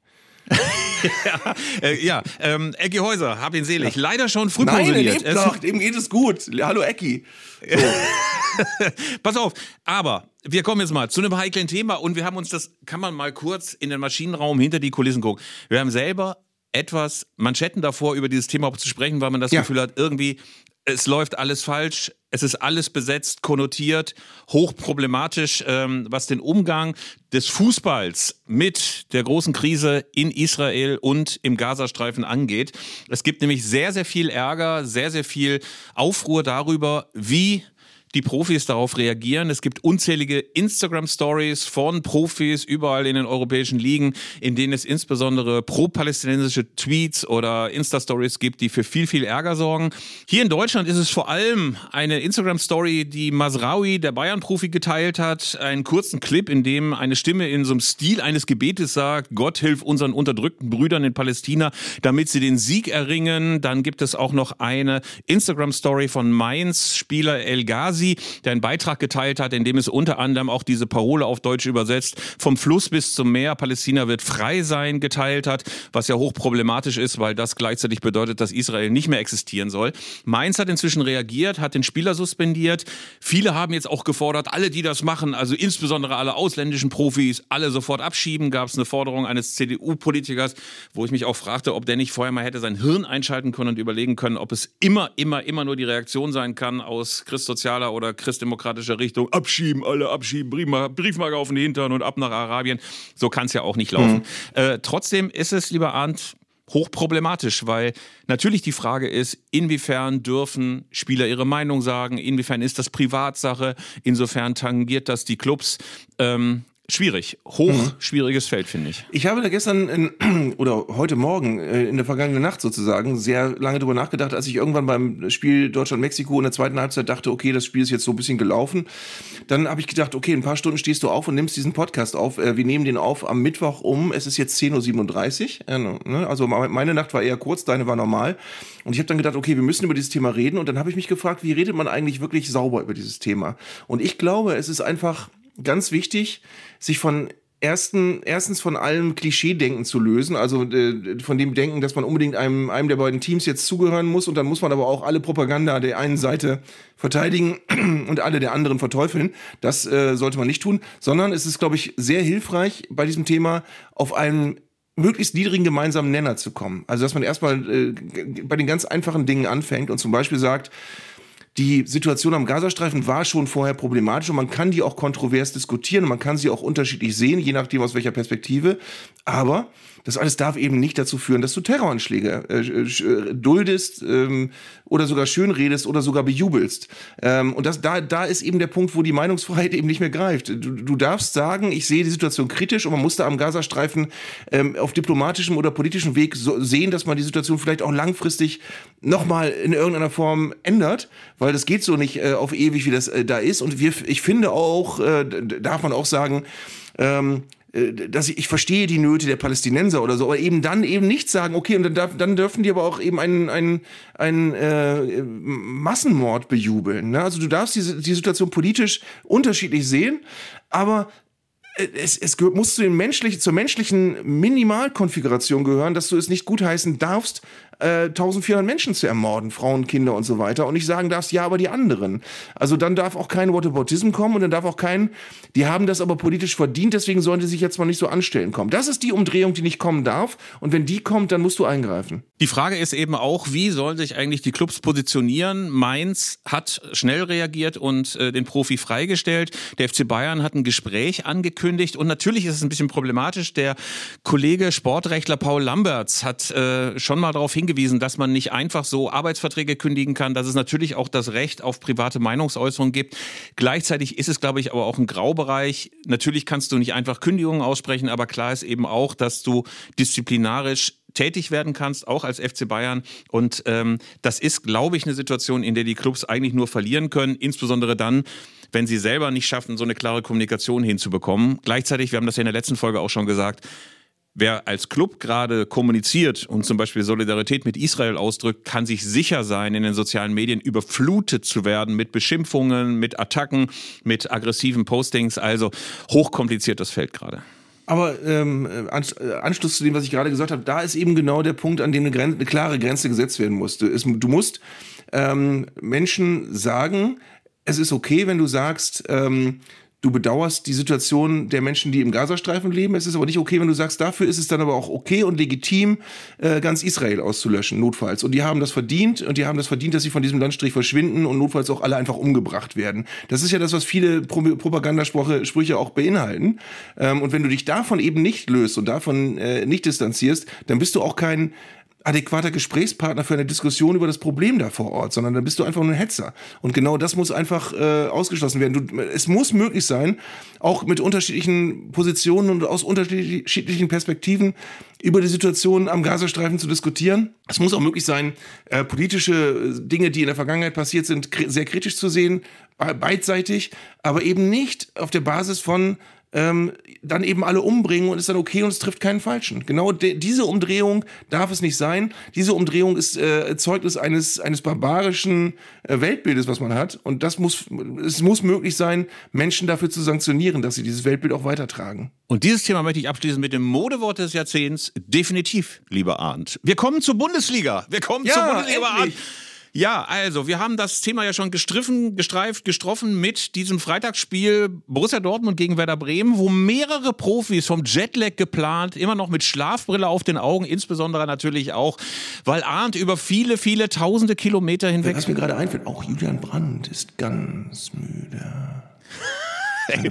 Speaker 1: ja, äh, ja ähm, Ecki Häuser, hab ihn selig. Ja. Leider schon früh
Speaker 2: Nein, pensioniert. Nein, noch, dem geht es gut. Hallo Ecki.
Speaker 1: So. Pass auf, aber wir kommen jetzt mal zu einem heiklen Thema und wir haben uns das, kann man mal kurz in den Maschinenraum hinter die Kulissen gucken. Wir haben selber etwas Manschetten davor, über dieses Thema zu sprechen, weil man das ja. Gefühl hat, irgendwie es läuft alles falsch, es ist alles besetzt, konnotiert, hochproblematisch, ähm, was den Umgang des Fußballs mit der großen Krise in Israel und im Gazastreifen angeht. Es gibt nämlich sehr, sehr viel Ärger, sehr, sehr viel Aufruhr darüber, wie die Profis darauf reagieren. Es gibt unzählige Instagram-Stories von Profis überall in den europäischen Ligen, in denen es insbesondere pro-palästinensische Tweets oder Insta-Stories gibt, die für viel, viel Ärger sorgen. Hier in Deutschland ist es vor allem eine Instagram-Story, die Masraoui, der Bayern-Profi, geteilt hat. Einen kurzen Clip, in dem eine Stimme in so einem Stil eines Gebetes sagt, Gott hilf unseren unterdrückten Brüdern in Palästina, damit sie den Sieg erringen. Dann gibt es auch noch eine Instagram-Story von Mainz-Spieler El Ghazi, Gysi, der einen Beitrag geteilt hat, in dem es unter anderem auch diese Parole auf Deutsch übersetzt, vom Fluss bis zum Meer, Palästina wird frei sein, geteilt hat, was ja hochproblematisch ist, weil das gleichzeitig bedeutet, dass Israel nicht mehr existieren soll. Mainz hat inzwischen reagiert, hat den Spieler suspendiert. Viele haben jetzt auch gefordert, alle, die das machen, also insbesondere alle ausländischen Profis, alle sofort abschieben. Gab es eine Forderung eines CDU-Politikers, wo ich mich auch fragte, ob der nicht vorher mal hätte sein Hirn einschalten können und überlegen können, ob es immer, immer, immer nur die Reaktion sein kann aus christsozialer oder christdemokratischer Richtung, abschieben, alle abschieben, Briefmarke auf den Hintern und ab nach Arabien. So kann es ja auch nicht laufen. Mhm. Äh, trotzdem ist es, lieber Arndt, hochproblematisch, weil natürlich die Frage ist, inwiefern dürfen Spieler ihre Meinung sagen, inwiefern ist das Privatsache, insofern tangiert das die Clubs. Ähm, schwierig. Hoch mhm. Feld, finde ich.
Speaker 2: Ich habe da gestern in, oder heute Morgen äh, in der vergangenen Nacht sozusagen sehr lange drüber nachgedacht, als ich irgendwann beim Spiel Deutschland-Mexiko in der zweiten Halbzeit dachte, okay, das Spiel ist jetzt so ein bisschen gelaufen. Dann habe ich gedacht, okay, ein paar Stunden stehst du auf und nimmst diesen Podcast auf. Äh, wir nehmen den auf am Mittwoch um, es ist jetzt 10.37 Uhr. Ne? Also meine Nacht war eher kurz, deine war normal. Und ich habe dann gedacht, okay, wir müssen über dieses Thema reden. Und dann habe ich mich gefragt, wie redet man eigentlich wirklich sauber über dieses Thema? Und ich glaube, es ist einfach ganz wichtig, sich von ersten, erstens von allem Klischee-Denken zu lösen, also äh, von dem Denken, dass man unbedingt einem, einem der beiden Teams jetzt zugehören muss und dann muss man aber auch alle Propaganda der einen Seite verteidigen und alle der anderen verteufeln. Das äh, sollte man nicht tun, sondern es ist, glaube ich, sehr hilfreich bei diesem Thema auf einen möglichst niedrigen gemeinsamen Nenner zu kommen. Also dass man erstmal äh, bei den ganz einfachen Dingen anfängt und zum Beispiel sagt, die Situation am Gazastreifen war schon vorher problematisch und man kann die auch kontrovers diskutieren man kann sie auch unterschiedlich sehen, je nachdem aus welcher Perspektive. Aber das alles darf eben nicht dazu führen, dass du Terroranschläge äh, äh, duldest ähm, oder sogar schönredest oder sogar bejubelst. Ähm, und das, da, da ist eben der Punkt, wo die Meinungsfreiheit eben nicht mehr greift. Du, du darfst sagen, ich sehe die Situation kritisch und man muss da am Gazastreifen ähm, auf diplomatischem oder politischem Weg so sehen, dass man die Situation vielleicht auch langfristig nochmal in irgendeiner Form ändert, weil das geht so nicht äh, auf ewig, wie das äh, da ist. Und wir, ich finde auch, äh, darf man auch sagen, ähm, äh, dass ich, ich verstehe die Nöte der Palästinenser oder so, aber eben dann eben nicht sagen, okay, und dann, darf, dann dürfen die aber auch eben einen, einen, einen äh, Massenmord bejubeln. Ne? Also du darfst diese, die Situation politisch unterschiedlich sehen, aber äh, es, es muss zu den menschlichen, zur menschlichen Minimalkonfiguration gehören, dass du es nicht gutheißen darfst, äh, 1400 Menschen zu ermorden, Frauen, Kinder und so weiter, und nicht sagen darfst, ja, aber die anderen. Also dann darf auch kein Whataboutism kommen und dann darf auch kein, die haben das aber politisch verdient, deswegen sollen die sich jetzt mal nicht so anstellen kommen. Das ist die Umdrehung, die nicht kommen darf. Und wenn die kommt, dann musst du eingreifen.
Speaker 1: Die Frage ist eben auch, wie sollen sich eigentlich die Clubs positionieren? Mainz hat schnell reagiert und äh, den Profi freigestellt. Der FC Bayern hat ein Gespräch angekündigt und natürlich ist es ein bisschen problematisch. Der Kollege Sportrechtler Paul Lamberts hat äh, schon mal darauf hingewiesen, hingewiesen, dass man nicht einfach so Arbeitsverträge kündigen kann, dass es natürlich auch das Recht auf private Meinungsäußerung gibt. Gleichzeitig ist es, glaube ich, aber auch ein Graubereich. Natürlich kannst du nicht einfach Kündigungen aussprechen, aber klar ist eben auch, dass du disziplinarisch tätig werden kannst, auch als FC Bayern. Und ähm, das ist, glaube ich, eine Situation, in der die Clubs eigentlich nur verlieren können, insbesondere dann, wenn sie selber nicht schaffen, so eine klare Kommunikation hinzubekommen. Gleichzeitig, wir haben das ja in der letzten Folge auch schon gesagt, Wer als Club gerade kommuniziert und zum Beispiel Solidarität mit Israel ausdrückt, kann sich sicher sein, in den sozialen Medien überflutet zu werden mit Beschimpfungen, mit Attacken, mit aggressiven Postings. Also hochkompliziert das Feld gerade.
Speaker 2: Aber ähm, äh, Anschluss zu dem, was ich gerade gesagt habe, da ist eben genau der Punkt, an dem eine, Grenze, eine klare Grenze gesetzt werden musste. Es, du musst ähm, Menschen sagen, es ist okay, wenn du sagst, ähm, du bedauerst die Situation der Menschen, die im Gazastreifen leben. Es ist aber nicht okay, wenn du sagst, dafür ist es dann aber auch okay und legitim, äh, ganz Israel auszulöschen, notfalls. Und die haben das verdient und die haben das verdient, dass sie von diesem Landstrich verschwinden und notfalls auch alle einfach umgebracht werden. Das ist ja das, was viele Pro Propagandasprüche auch beinhalten. Ähm, und wenn du dich davon eben nicht löst und davon äh, nicht distanzierst, dann bist du auch kein adäquater Gesprächspartner für eine Diskussion über das Problem da vor Ort, sondern dann bist du einfach nur ein Hetzer. Und genau das muss einfach äh, ausgeschlossen werden. Du, es muss möglich sein, auch mit unterschiedlichen Positionen und aus unterschiedlichen Perspektiven über die Situation am Gazastreifen zu diskutieren. Es muss auch möglich sein, äh, politische Dinge, die in der Vergangenheit passiert sind, sehr kritisch zu sehen, beidseitig, aber eben nicht auf der Basis von ähm, dann eben alle umbringen und ist dann okay und es trifft keinen Falschen. Genau diese Umdrehung darf es nicht sein. Diese Umdrehung ist äh, Zeugnis eines, eines barbarischen äh, Weltbildes, was man hat. Und das muss, es muss möglich sein, Menschen dafür zu sanktionieren, dass sie dieses Weltbild auch weitertragen.
Speaker 1: Und dieses Thema möchte ich abschließen mit dem Modewort des Jahrzehnts. Definitiv, lieber Arndt. Wir kommen zur Bundesliga. Wir kommen ja, zur Bundesliga, Arndt. Ja, also wir haben das Thema ja schon gestriffen, gestreift, gestroffen mit diesem Freitagsspiel Borussia Dortmund gegen Werder Bremen, wo mehrere Profis vom Jetlag geplant, immer noch mit Schlafbrille auf den Augen, insbesondere natürlich auch, weil Arndt über viele, viele tausende Kilometer hinweg.
Speaker 2: Was mir gerade einfällt, auch Julian Brandt ist ganz müde.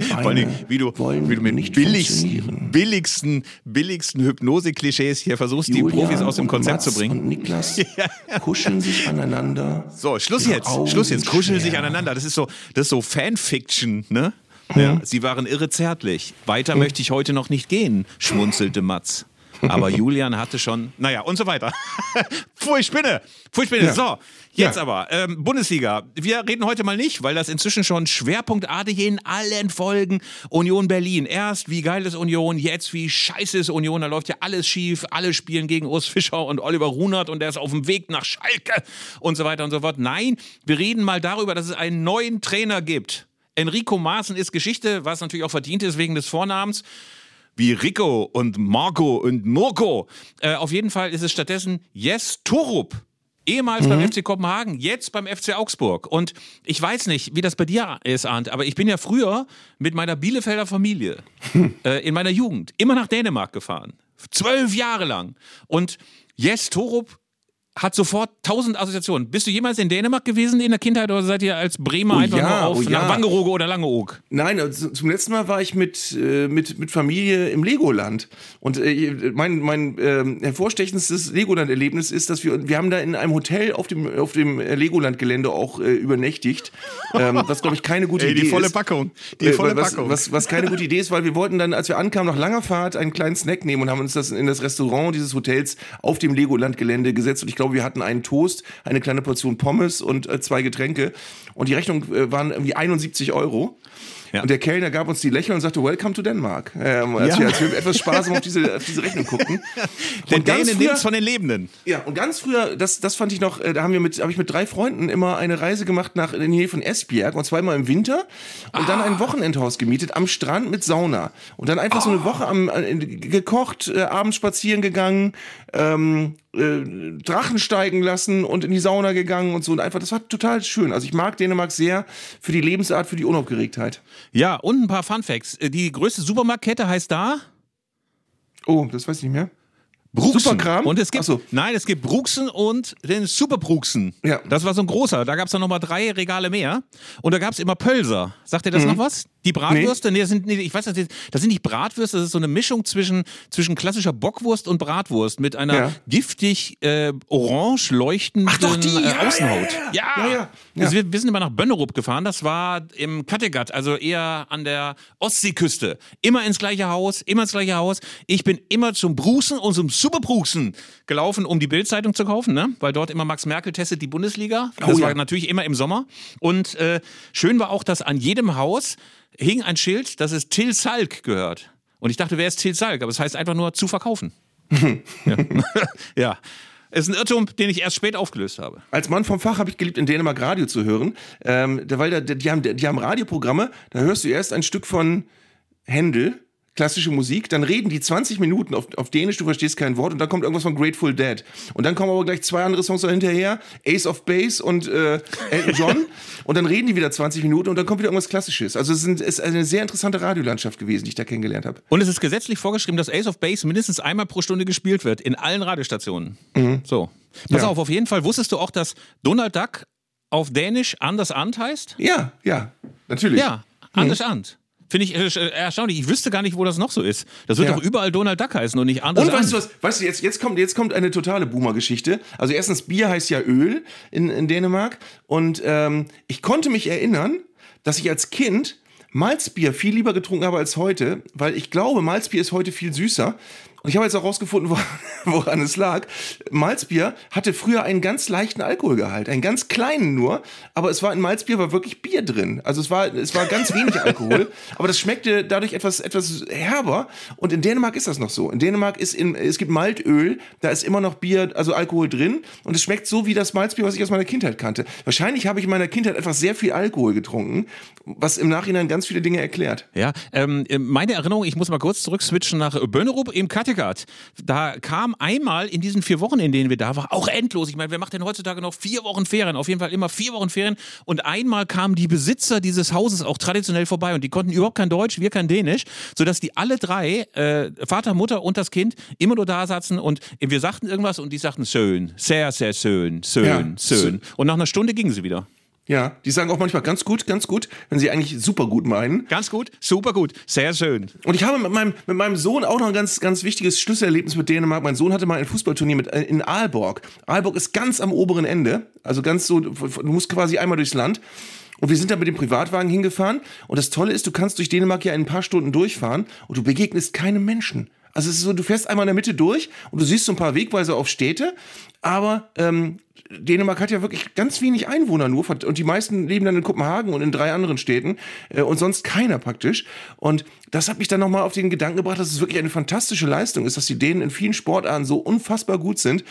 Speaker 1: Vor allem, wie du, wie du mit billigsten, billigsten, billigsten Hypnose-Klischees hier versuchst, Julian die Profis aus dem Konzept zu bringen.
Speaker 2: Und Niklas kuscheln sich aneinander.
Speaker 1: So, Schluss jetzt. Schluss jetzt. Kuscheln sich aneinander. Das ist so, das ist so Fanfiction, ne? Ja. Sie waren irre zärtlich. Weiter möchte ich heute noch nicht gehen, schmunzelte Mats. Aber Julian hatte schon, naja, und so weiter. Pfui Spinne, Pfui Spinne. Ja. So, jetzt ja. aber, ähm, Bundesliga. Wir reden heute mal nicht, weil das inzwischen schon schwerpunktartig in allen Folgen Union Berlin. Erst wie geil ist Union, jetzt wie scheiße ist Union. Da läuft ja alles schief. Alle spielen gegen Urs Fischer und Oliver Runert und der ist auf dem Weg nach Schalke und so weiter und so fort. Nein, wir reden mal darüber, dass es einen neuen Trainer gibt. Enrico Maaßen ist Geschichte, was natürlich auch verdient ist wegen des Vornamens wie Rico und Marco und Mirko. Äh, auf jeden Fall ist es stattdessen Jes Torup. Ehemals mhm. beim FC Kopenhagen, jetzt beim FC Augsburg. Und ich weiß nicht, wie das bei dir ist, Arndt, aber ich bin ja früher mit meiner Bielefelder Familie hm. äh, in meiner Jugend immer nach Dänemark gefahren. Zwölf Jahre lang. Und Jes Torup hat sofort tausend Assoziationen. Bist du jemals in Dänemark gewesen in der Kindheit oder seid ihr als Bremer
Speaker 2: Oh
Speaker 1: einfach
Speaker 2: ja,
Speaker 1: nur auf
Speaker 2: oh
Speaker 1: nach
Speaker 2: ja.
Speaker 1: Wangerooge oder Langeoog?
Speaker 2: Nein, also zum letzten Mal war ich mit, äh, mit, mit Familie im Legoland. Und äh, mein, mein ähm, hervorstechendstes Legoland-Erlebnis ist, dass wir, wir haben da in einem Hotel auf dem, auf dem äh, Legoland-Gelände auch äh, übernächtigt. Ähm, was, glaube ich, keine gute
Speaker 1: Ey,
Speaker 2: Idee
Speaker 1: die volle
Speaker 2: ist.
Speaker 1: Packung. Die
Speaker 2: Äh,
Speaker 1: volle
Speaker 2: was,
Speaker 1: Packung.
Speaker 2: Was, was keine gute Idee ist, weil wir wollten dann, als wir ankamen, nach langer Fahrt einen kleinen Snack nehmen und haben uns das in das Restaurant dieses Hotels auf dem Legoland-Gelände gesetzt. Und ich glaube, wir hatten einen Toast, eine kleine Portion Pommes und äh, zwei Getränke. Und die Rechnung äh, waren irgendwie 71 Euro.
Speaker 1: Ja.
Speaker 2: Und der Kellner gab uns die Lächeln und sagte, Welcome to Denmark. Ähm, als,
Speaker 1: Ja.
Speaker 2: wir, als wir etwas sparsam auf diese, auf diese Rechnung.
Speaker 1: Der
Speaker 2: Und ganz
Speaker 1: Däne nimmt's von den Lebenden.
Speaker 2: ja, und ganz früher, das, das fand ich noch, äh, da haben wir mit, habe ich mit drei Freunden immer eine Reise gemacht nach in der Nähe von Esbjerg und zweimal im Winter und dann ein Wochenendhaus gemietet am Strand mit Sauna und dann einfach so eine Woche am äh, gekocht, äh, abends spazieren gegangen, ähm, äh, Drachen steigen lassen und in die Sauna gegangen und so und einfach, das war total schön. Also ich mag Dänemark sehr für die Lebensart, für die Unaufgeregtheit.
Speaker 1: Ja, und ein paar Fun Facts. Äh, Die größte Supermarktkette heißt da
Speaker 2: Oh, das weiß ich nicht mehr.
Speaker 1: Bruxen.
Speaker 2: Superkram?
Speaker 1: Und es gibt,
Speaker 2: so.
Speaker 1: nein, es gibt Bruxen und den Superbruxen.
Speaker 2: Ja.
Speaker 1: Das war so ein großer. Da gab es dann nochmal drei Regale mehr. Und da gab es immer Pölser. Sagt ihr das noch was? Die Bratwürste? Nee, das sind, nee, ich weiß nicht, das sind nicht Bratwürste, das ist so eine Mischung zwischen, zwischen klassischer Bockwurst und Bratwurst mit einer
Speaker 2: Ja.
Speaker 1: giftig äh, orange leuchtenden
Speaker 2: Ach doch, die,
Speaker 1: äh,
Speaker 2: ja,
Speaker 1: Außenhaut.
Speaker 2: ja, ja. Ja, ja.
Speaker 1: Also wir, wir sind immer nach Bönnerup gefahren. Das war im Kattegat, also eher an der Ostseeküste. Immer ins gleiche Haus, immer ins gleiche Haus. Ich bin immer zum Bruxen und zum Superbruxen gelaufen, um die Bildzeitung zu kaufen, ne? weil dort immer Max Merkel testet die Bundesliga. Das
Speaker 2: Oh
Speaker 1: war natürlich immer im Sommer. Und äh, schön war auch, dass an jedem Haus hing ein Schild, dass es Till Salk gehört. Und ich dachte, wer ist Till Salk? Aber es heißt einfach nur zu verkaufen. ja. ja. Ist ein Irrtum, den ich erst spät aufgelöst habe.
Speaker 2: Als Mann vom Fach habe ich geliebt, in Dänemark Radio zu hören, ähm, weil da, die, haben, die haben Radioprogramme, da hörst du erst ein Stück von Händel, klassische Musik, dann reden die 20 Minuten auf, auf Dänisch, du verstehst kein Wort, und dann kommt irgendwas von Grateful Dead. Und dann kommen aber gleich zwei andere Songs hinterher, Ace of Base und äh, Elton John, und dann reden die wieder 20 Minuten und dann kommt wieder irgendwas Klassisches. Also es ist eine sehr interessante Radiolandschaft gewesen, die ich da kennengelernt habe.
Speaker 1: Und es ist gesetzlich vorgeschrieben, dass Ace of Base mindestens einmal pro Stunde gespielt wird in allen Radiostationen. So. Pass
Speaker 2: Ja.
Speaker 1: auf, auf jeden Fall wusstest du auch, dass Donald Duck auf Dänisch Anders Ant heißt?
Speaker 2: Ja, ja, natürlich.
Speaker 1: Ja, Anders Ant. Finde ich äh, erstaunlich. Ich wüsste gar nicht, wo das noch so ist. Das wird
Speaker 2: Ja.
Speaker 1: doch überall Donald Duck heißen und nicht Anders
Speaker 2: Und weißt du was, weißt du, jetzt, jetzt, kommt, jetzt kommt eine totale Boomer-Geschichte. Also erstens, Bier heißt ja Öl in, in Dänemark. Und ähm, ich konnte mich erinnern, dass ich als Kind Malzbier viel lieber getrunken habe als heute, weil ich glaube, Malzbier ist heute viel süßer. Und ich habe jetzt auch rausgefunden, wo- woran es lag. Malzbier hatte früher einen ganz leichten Alkoholgehalt, einen ganz kleinen nur, aber es war in Malzbier war wirklich Bier drin. Also es war, es war ganz wenig Alkohol, aber das schmeckte dadurch etwas, etwas herber. Und in Dänemark ist das noch so. In Dänemark ist in, es gibt Maltöl, da ist immer noch Bier, also Alkohol drin und es schmeckt so wie das Malzbier, was ich aus meiner Kindheit kannte. Wahrscheinlich habe ich in meiner Kindheit etwas sehr viel Alkohol getrunken, was im Nachhinein ganz viele Dinge erklärt.
Speaker 1: Ja, ähm, meine Erinnerung, ich muss mal kurz zurück switchen nach Bönnerup im Kattegat. Da kam einmal in diesen vier Wochen, in denen wir da waren, auch endlos. Ich meine, wer macht denn heutzutage noch vier Wochen Ferien? Auf jeden Fall immer vier Wochen Ferien. Und einmal kamen die Besitzer dieses Hauses auch traditionell vorbei und die konnten überhaupt kein Deutsch, wir kein Dänisch, sodass die alle drei, äh, Vater, Mutter und das Kind, immer nur da saßen und wir sagten irgendwas und die sagten schön, sehr, sehr schön, schön,
Speaker 2: Ja,
Speaker 1: schön. Und nach einer Stunde gingen sie wieder.
Speaker 2: Ja, die sagen auch manchmal ganz gut, ganz gut, wenn sie eigentlich super gut meinen.
Speaker 1: Ganz gut, super gut, sehr schön.
Speaker 2: Und ich habe mit meinem, mit meinem Sohn auch noch ein ganz, ganz wichtiges Schlüsselerlebnis mit Dänemark. Mein Sohn hatte mal ein Fußballturnier mit, äh, in Aalborg. Aalborg ist ganz am oberen Ende. Also ganz so, du musst quasi einmal durchs Land. Und wir sind da mit dem Privatwagen hingefahren. Und das Tolle ist, du kannst durch Dänemark ja in ein paar Stunden durchfahren und du begegnest keinem Menschen. Also es ist so, du fährst einmal in der Mitte durch und du siehst so ein paar Wegweiser auf Städte, aber ähm, Dänemark hat ja wirklich ganz wenig Einwohner nur und die meisten leben dann in Kopenhagen und in drei anderen Städten äh, und sonst keiner praktisch. Und das hat mich dann nochmal auf den Gedanken gebracht, dass es wirklich eine fantastische Leistung ist, dass die Dänen in vielen Sportarten so unfassbar gut sind,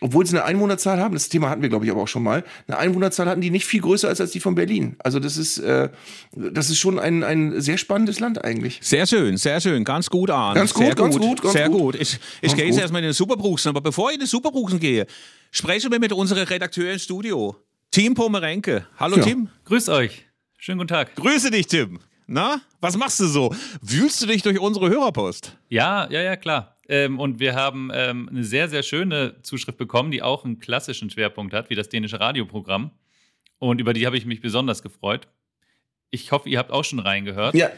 Speaker 2: obwohl sie eine Einwohnerzahl haben. Das Thema hatten wir, glaube ich, aber auch schon mal. Eine Einwohnerzahl hatten die nicht viel größer als, als die von Berlin. Also das ist, äh, das ist schon ein, ein sehr spannendes Land eigentlich.
Speaker 1: Sehr schön, sehr schön, ganz gut an.
Speaker 2: Ganz gut,
Speaker 1: sehr
Speaker 2: ganz gut, ganz
Speaker 1: sehr
Speaker 2: gut.
Speaker 1: gut. Ich, ich
Speaker 2: Ganz
Speaker 1: gehe jetzt
Speaker 2: gut.
Speaker 1: erstmal in den Superbruchsen, aber bevor ich in den Superbruchsen gehe, sprechen wir mit unserem Redakteur im Studio, Tim Pomerenke. Hallo
Speaker 2: Ja.
Speaker 1: Tim.
Speaker 7: Grüßt euch. Schönen guten Tag.
Speaker 1: Grüße dich, Tim. Na, was machst du so? Wühlst du dich durch unsere Hörerpost?
Speaker 7: Ja, ja, ja, klar. Ähm, und wir haben ähm, eine sehr, sehr schöne Zuschrift bekommen, die auch einen klassischen Schwerpunkt hat, wie das dänische Radioprogramm. Und über die habe ich mich besonders gefreut. Ich hoffe, ihr habt auch schon reingehört.
Speaker 2: Ja.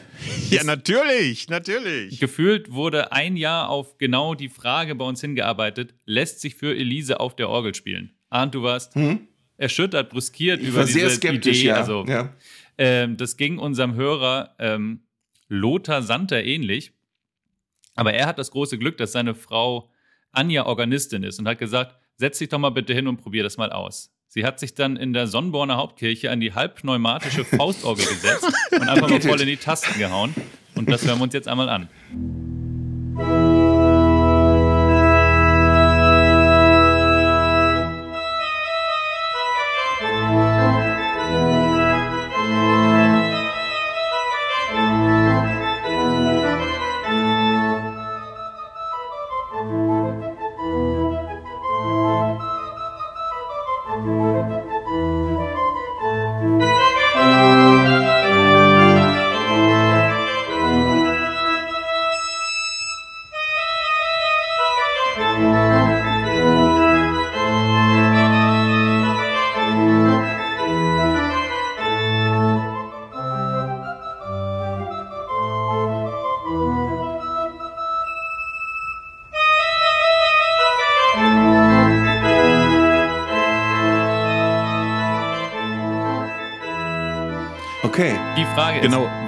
Speaker 1: Ja, natürlich, natürlich.
Speaker 7: Gefühlt wurde ein Jahr auf genau die Frage bei uns hingearbeitet, lässt sich für Elise auf der Orgel spielen? Arndt, du warst erschüttert, brüskiert
Speaker 2: Ich
Speaker 7: über
Speaker 2: war
Speaker 7: diese
Speaker 2: sehr skeptisch,
Speaker 7: Idee.
Speaker 2: ja.
Speaker 7: Also,
Speaker 2: ja.
Speaker 7: ähm, das ging unserem Hörer ähm, Lothar Santer ähnlich. Aber er hat das große Glück, dass seine Frau Anja Organistin ist und hat gesagt, setz dich doch mal bitte hin und probier das mal aus. Sie hat sich dann in der Sonnborner Hauptkirche an die halbpneumatische Faustorgel gesetzt und einfach mal voll in die Tasten gehauen. Und das hören wir uns jetzt einmal an.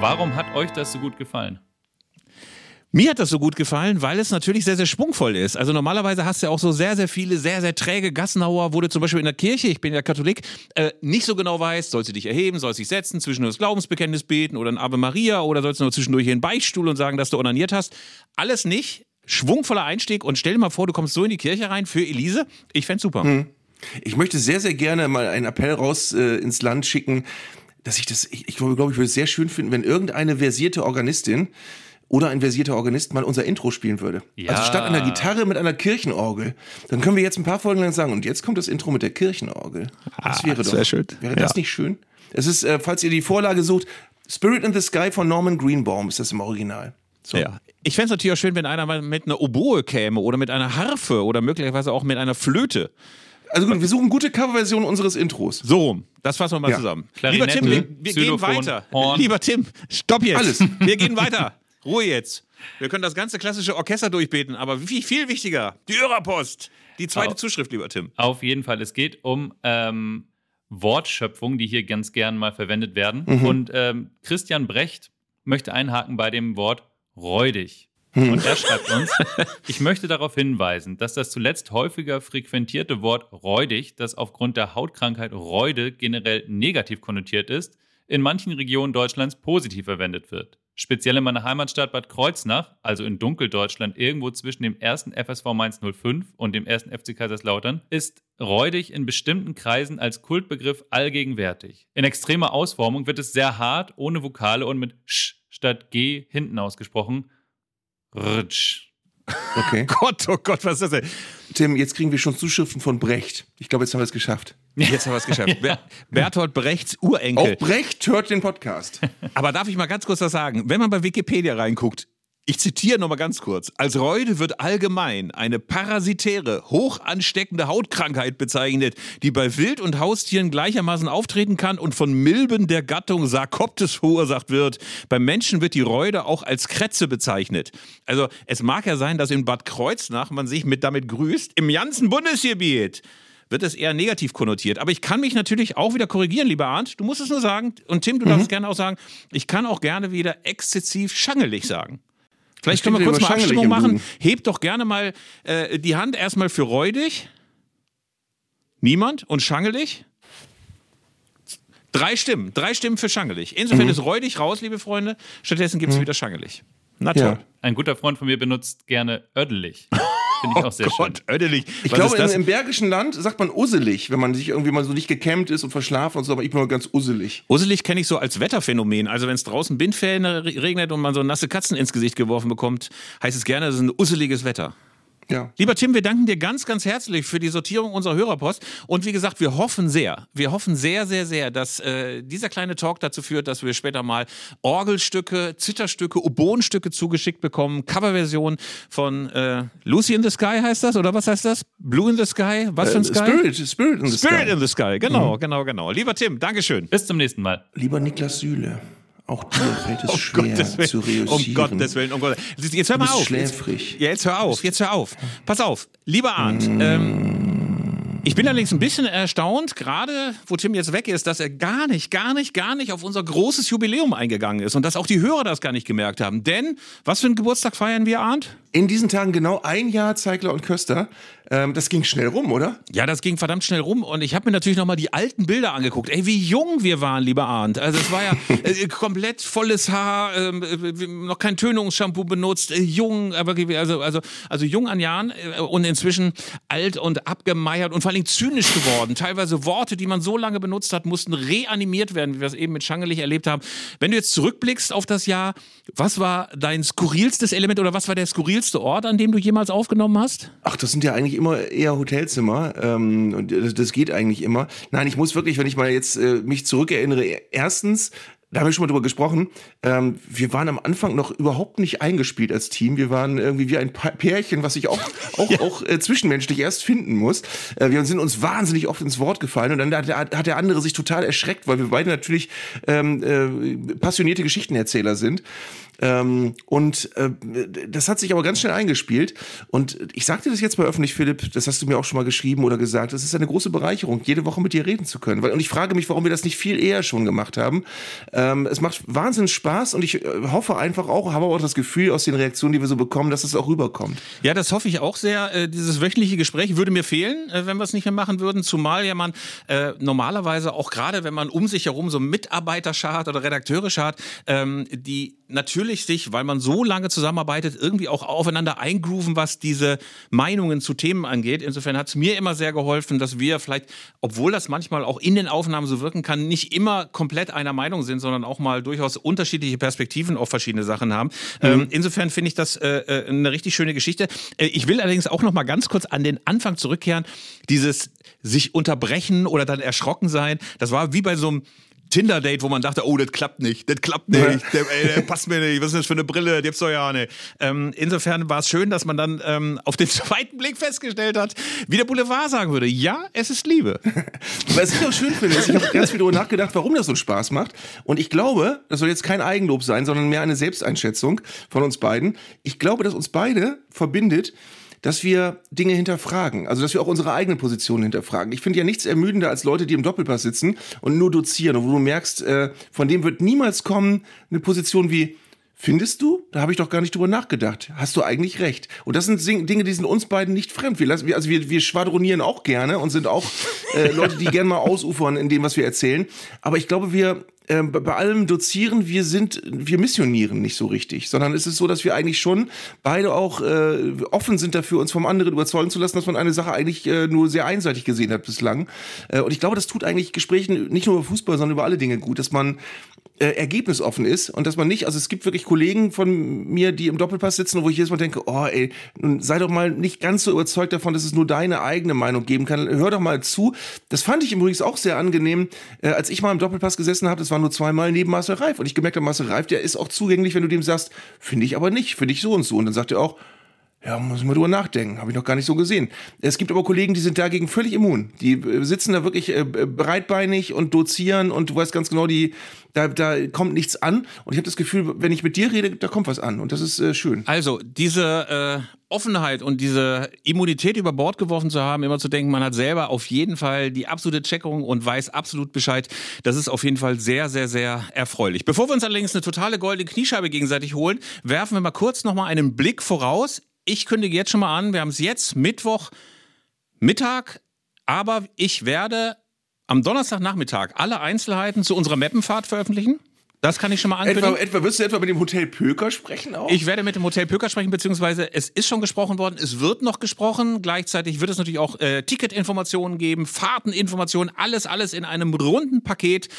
Speaker 7: Warum hat euch das so gut gefallen?
Speaker 1: Mir hat das so gut gefallen, weil es natürlich sehr, sehr schwungvoll ist. Also normalerweise hast du ja auch so sehr, sehr viele, sehr, sehr träge Gassenhauer, wo du zum Beispiel in der Kirche, ich bin ja Katholik, äh, nicht so genau weißt, sollst du dich erheben, sollst dich setzen, zwischendurch das Glaubensbekenntnis beten oder ein Ave Maria oder sollst du nur zwischendurch hier in den Beichtstuhl und sagen, dass du onaniert hast. Alles nicht. Schwungvoller Einstieg und stell dir mal vor, du kommst so in die Kirche rein für Elise. Ich fänd's super.
Speaker 2: Ich möchte sehr, sehr gerne mal einen Appell raus äh, ins Land schicken, dass ich das, ich, ich glaube, ich würde es sehr schön finden, wenn irgendeine versierte Organistin oder ein versierter Organist mal unser Intro spielen würde.
Speaker 7: Ja.
Speaker 2: Also statt einer Gitarre mit einer Kirchenorgel. Dann können wir jetzt ein paar Folgen lang sagen, und jetzt kommt das Intro mit der Kirchenorgel. Das wäre
Speaker 1: das
Speaker 2: doch.
Speaker 1: schön.
Speaker 2: Wäre das
Speaker 1: Ja.
Speaker 2: nicht schön? Es ist, äh, falls ihr die Vorlage sucht, Spirit in the Sky von Norman Greenbaum ist das im Original. So.
Speaker 1: Ja. Ich fände es natürlich auch schön, wenn einer mal mit einer Oboe käme oder mit einer Harfe oder möglicherweise auch mit einer Flöte.
Speaker 2: Also gut, wir suchen gute Coverversion unseres Intros.
Speaker 1: So rum. Das fassen wir mal
Speaker 2: Ja.
Speaker 1: zusammen.
Speaker 7: Klarinette,
Speaker 1: Lieber Tim, wir, wir gehen weiter.
Speaker 7: Horn.
Speaker 1: Lieber Tim, stopp jetzt.
Speaker 2: Alles.
Speaker 1: Wir gehen weiter. Ruhe jetzt. Wir können das ganze klassische Orchester durchbeten, aber viel, viel wichtiger, die Hörerpost. Die zweite
Speaker 7: Oh.
Speaker 1: Zuschrift, lieber Tim.
Speaker 7: Auf jeden Fall. Es geht um ähm, Wortschöpfungen, die hier ganz gern mal verwendet werden.
Speaker 2: Mhm.
Speaker 7: Und ähm, Christian Brecht möchte einhaken bei dem Wort räudig.
Speaker 2: Mhm.
Speaker 7: Und er schreibt uns, ich möchte darauf hinweisen, dass das zuletzt häufiger frequentierte Wort räudig, das aufgrund der Hautkrankheit Räude generell negativ konnotiert ist, in manchen Regionen Deutschlands positiv verwendet wird. Speziell in meiner Heimatstadt Bad Kreuznach, also in Dunkeldeutschland, irgendwo zwischen dem ersten FSV Mainz 05 und dem ersten FC Kaiserslautern, ist räudig in bestimmten Kreisen als Kultbegriff allgegenwärtig. In extremer Ausformung wird es sehr hart, ohne Vokale und mit sch statt g hinten ausgesprochen. Rtsch.
Speaker 2: Okay.
Speaker 1: Gott, oh Gott, was ist das denn?
Speaker 2: Tim, jetzt kriegen wir schon Zuschriften von Brecht. Ich glaube, jetzt haben wir es geschafft.
Speaker 1: Jetzt haben wir es geschafft. Ber Bertolt Brechts Urenkel.
Speaker 2: Auch Brecht hört den Podcast.
Speaker 1: Aber darf ich mal ganz kurz was sagen? Wenn man bei Wikipedia reinguckt, ich zitiere nochmal ganz kurz. Als Reude wird allgemein eine parasitäre, hoch ansteckende Hautkrankheit bezeichnet, die bei Wild- und Haustieren gleichermaßen auftreten kann und von Milben der Gattung Sarkoptes verursacht wird. Beim Menschen wird die Reude auch als Krätze bezeichnet. Also es mag ja sein, dass in Bad Kreuznach man sich mit damit grüßt. Im ganzen Bundesgebiet wird es eher negativ konnotiert. Aber ich kann mich natürlich auch wieder korrigieren, lieber Arndt. Du musst es nur sagen. Und Tim, du darfst gerne auch sagen, ich kann auch gerne wieder exzessiv schangelig sagen. Vielleicht können wir kurz mal Abstimmung
Speaker 2: im
Speaker 1: machen. Hebt doch gerne mal äh, die Hand erstmal für räudig. Niemand? Und schangelig? Drei Stimmen. Drei Stimmen für schangelig. Insofern ist räudig raus, liebe Freunde. Stattdessen gibt es wieder schangelig. Na toll.
Speaker 2: Ja.
Speaker 7: Ein guter Freund von mir benutzt gerne öddelig. Finde ich auch sehr
Speaker 1: oh Gott, ödelig.
Speaker 2: Ich
Speaker 1: Was
Speaker 2: glaube, im, im Bergischen Land sagt man usselig, wenn man sich irgendwie mal so nicht gekämmt ist und verschlafen und so, aber ich bin mal ganz usselig.
Speaker 1: Usselig kenne ich so als Wetterphänomen. Also wenn es draußen Bindfäden re- regnet und man so nasse Katzen ins Gesicht geworfen bekommt, heißt es gerne, es ist ein usseliges Wetter.
Speaker 2: Ja.
Speaker 1: Lieber Tim, wir danken dir ganz, ganz herzlich für die Sortierung unserer Hörerpost. Und wie gesagt, wir hoffen sehr, wir hoffen sehr, sehr, sehr, dass äh, dieser kleine Talk dazu führt, dass wir später mal Orgelstücke, Zitterstücke, Oboenstücke zugeschickt bekommen. Coverversion von äh, Lucy in the Sky heißt das? Oder was heißt das? Blue in the Sky? Was für ein
Speaker 2: Äh,
Speaker 1: Sky?
Speaker 2: Spirit, Spirit in the
Speaker 1: Spirit
Speaker 2: Sky.
Speaker 1: in the Sky, genau, genau, genau. Lieber Tim, Dankeschön.
Speaker 7: Bis zum nächsten Mal.
Speaker 2: Lieber Niklas Süle, auch dir fällt es
Speaker 1: Um
Speaker 2: schwer
Speaker 1: Willen.
Speaker 2: zu reüssieren.
Speaker 1: Um Gottes Willen, um Gottes Willen. Jetzt hör mal auf.
Speaker 2: schläfrig.
Speaker 1: Ja, jetzt hör auf, jetzt hör auf. Pass auf, lieber Arndt, ähm, ich bin allerdings ein bisschen erstaunt, gerade wo Tim jetzt weg ist, dass er gar nicht, gar nicht, gar nicht auf unser großes Jubiläum eingegangen ist und dass auch die Hörer das gar nicht gemerkt haben. Denn, was für einen Geburtstag feiern wir, Arndt?
Speaker 2: In diesen Tagen genau ein Jahr Zeigler und Köster. Ähm, das ging schnell rum, oder?
Speaker 1: Ja, das ging verdammt schnell rum und ich habe mir natürlich nochmal die alten Bilder angeguckt. Ey, wie jung wir waren, lieber Arndt. Also es war ja äh, komplett volles Haar, ähm, äh, noch kein Tönungsshampoo benutzt, äh, jung, aber also, also, also jung an Jahren äh, und inzwischen alt und abgemeiert und vor allem zynisch geworden. Teilweise Worte, die man so lange benutzt hat, mussten reanimiert werden, wie wir es eben mit Schangelich erlebt haben. Wenn du jetzt zurückblickst auf das Jahr, was war dein skurrilstes Element oder was war der skurrilste Ort, an dem du jemals aufgenommen hast?
Speaker 2: Ach, das sind ja eigentlich immer eher Hotelzimmer. Ähm, und das, das geht eigentlich immer. Nein, ich muss wirklich, wenn ich mal jetzt äh, mich zurückerinnere, erstens, da haben wir schon mal drüber gesprochen, ähm, wir waren am Anfang noch überhaupt nicht eingespielt als Team. Wir waren irgendwie wie ein Pärchen, was ich auch, auch, auch äh, zwischenmenschlich erst finden muss. Äh, wir sind uns wahnsinnig oft ins Wort gefallen und dann hat, der- hat der andere sich total erschreckt, weil wir beide natürlich ähm, äh, passionierte Geschichtenerzähler sind. Ähm, und äh, das hat sich aber ganz schnell eingespielt. Und ich sagte das jetzt mal öffentlich, Philipp, das hast du mir auch schon mal geschrieben oder gesagt. Es ist eine große Bereicherung, jede Woche mit dir reden zu können. Und ich frage mich, warum wir das nicht viel eher schon gemacht haben. Ähm, es macht wahnsinnig Spaß und ich äh, hoffe einfach auch, habe auch das Gefühl aus den Reaktionen, die wir so bekommen, dass es auch rüberkommt.
Speaker 1: Ja, das hoffe ich auch sehr. Äh, dieses wöchentliche Gespräch würde mir fehlen, äh, wenn wir es nicht mehr machen würden. Zumal ja man äh, normalerweise auch gerade, wenn man um sich herum so Mitarbeiter schart oder Redakteure schart, ähm, die natürlich sich, weil man so lange zusammenarbeitet, irgendwie auch aufeinander eingrooven, was diese Meinungen zu Themen angeht. Insofern hat es mir immer sehr geholfen, dass wir vielleicht, obwohl das manchmal auch in den Aufnahmen so wirken kann, nicht immer komplett einer Meinung sind, sondern auch mal durchaus unterschiedliche Perspektiven auf verschiedene Sachen haben. Ähm, insofern finde ich das äh, äh, eine richtig schöne Geschichte. Äh, ich will allerdings auch noch mal ganz kurz an den Anfang zurückkehren. Dieses sich unterbrechen oder dann erschrocken sein, das war wie bei so einem Tinder-Date, wo man dachte, oh, das klappt nicht, das klappt nicht, der, ey, der passt mir nicht, was ist das für eine Brille, die gibt's doch ja nicht. Ähm, insofern war es schön, dass man dann ähm, auf den zweiten Blick festgestellt hat, wie der Boulevard sagen würde, ja, es ist Liebe.
Speaker 2: Was ich auch schön finde, ist, ich habe ganz viel darüber nachgedacht, warum das so Spaß macht. Und ich glaube, das soll jetzt kein Eigenlob sein, sondern mehr eine Selbsteinschätzung von uns beiden. Ich glaube, dass uns beide verbindet, dass wir Dinge hinterfragen. Also, dass wir auch unsere eigenen Positionen hinterfragen. Ich finde ja nichts ermüdender als Leute, die im Doppelpass sitzen und nur dozieren. Wo du merkst, äh, von dem wird niemals kommen eine Position wie, Findest du? Da habe ich doch gar nicht drüber nachgedacht. Hast du eigentlich recht. Und das sind Dinge, die sind uns beiden nicht fremd. Wir lassen, also wir, wir schwadronieren auch gerne und sind auch äh, Leute, die gerne mal ausufern in dem, was wir erzählen. Aber ich glaube, wir ähm, bei allem Dozieren, wir sind, wir missionieren nicht so richtig, sondern es ist so, dass wir eigentlich schon beide auch äh, offen sind dafür, uns vom anderen überzeugen zu lassen, dass man eine Sache eigentlich äh, nur sehr einseitig gesehen hat bislang. Äh, und ich glaube, das tut eigentlich Gesprächen nicht nur über Fußball, sondern über alle Dinge gut, dass man äh, ergebnisoffen ist und dass man nicht, also es gibt wirklich Kollegen von mir, die im Doppelpass sitzen, wo ich jedes Mal denke, oh ey, sei doch mal nicht ganz so überzeugt davon, dass es nur deine eigene Meinung geben kann. Hör doch mal zu. Das fand ich übrigens auch sehr angenehm, äh, als ich mal im Doppelpass gesessen habe, das war nur zweimal neben Marcel Reif und ich gemerkt habe, Marcel Reif, der ist auch zugänglich, wenn du dem sagst, finde ich aber nicht, finde ich so und so. Und dann sagt er auch, ja, muss ich mal drüber nachdenken. Habe ich noch gar nicht so gesehen. Es gibt aber Kollegen, die sind dagegen völlig immun. Die äh, sitzen da wirklich äh, breitbeinig und dozieren und du weißt ganz genau, die, da, da kommt nichts an. Und ich habe das Gefühl, wenn ich mit dir rede, da kommt was an. Und das ist äh, schön.
Speaker 1: Also, diese äh, Offenheit und diese Immunität über Bord geworfen zu haben, immer zu denken, man hat selber auf jeden Fall die absolute Checkung und weiß absolut Bescheid, das ist auf jeden Fall sehr, sehr, sehr erfreulich. Bevor wir uns allerdings eine totale goldene Kniescheibe gegenseitig holen, werfen wir mal kurz nochmal einen Blick voraus. Ich kündige jetzt schon mal an, wir haben es jetzt Mittwoch Mittag, aber ich werde am Donnerstagnachmittag alle Einzelheiten zu unserer Mappenfahrt veröffentlichen. Das kann ich schon mal
Speaker 2: Etwa,
Speaker 1: ankündigen.
Speaker 2: etwa, wirst du etwa mit dem Hotel Pöker sprechen auch?
Speaker 1: Ich werde mit dem Hotel Pöker sprechen, beziehungsweise es ist schon gesprochen worden, es wird noch gesprochen. Gleichzeitig wird es natürlich auch äh, Ticketinformationen geben, Fahrteninformationen, alles, alles in einem runden Paket.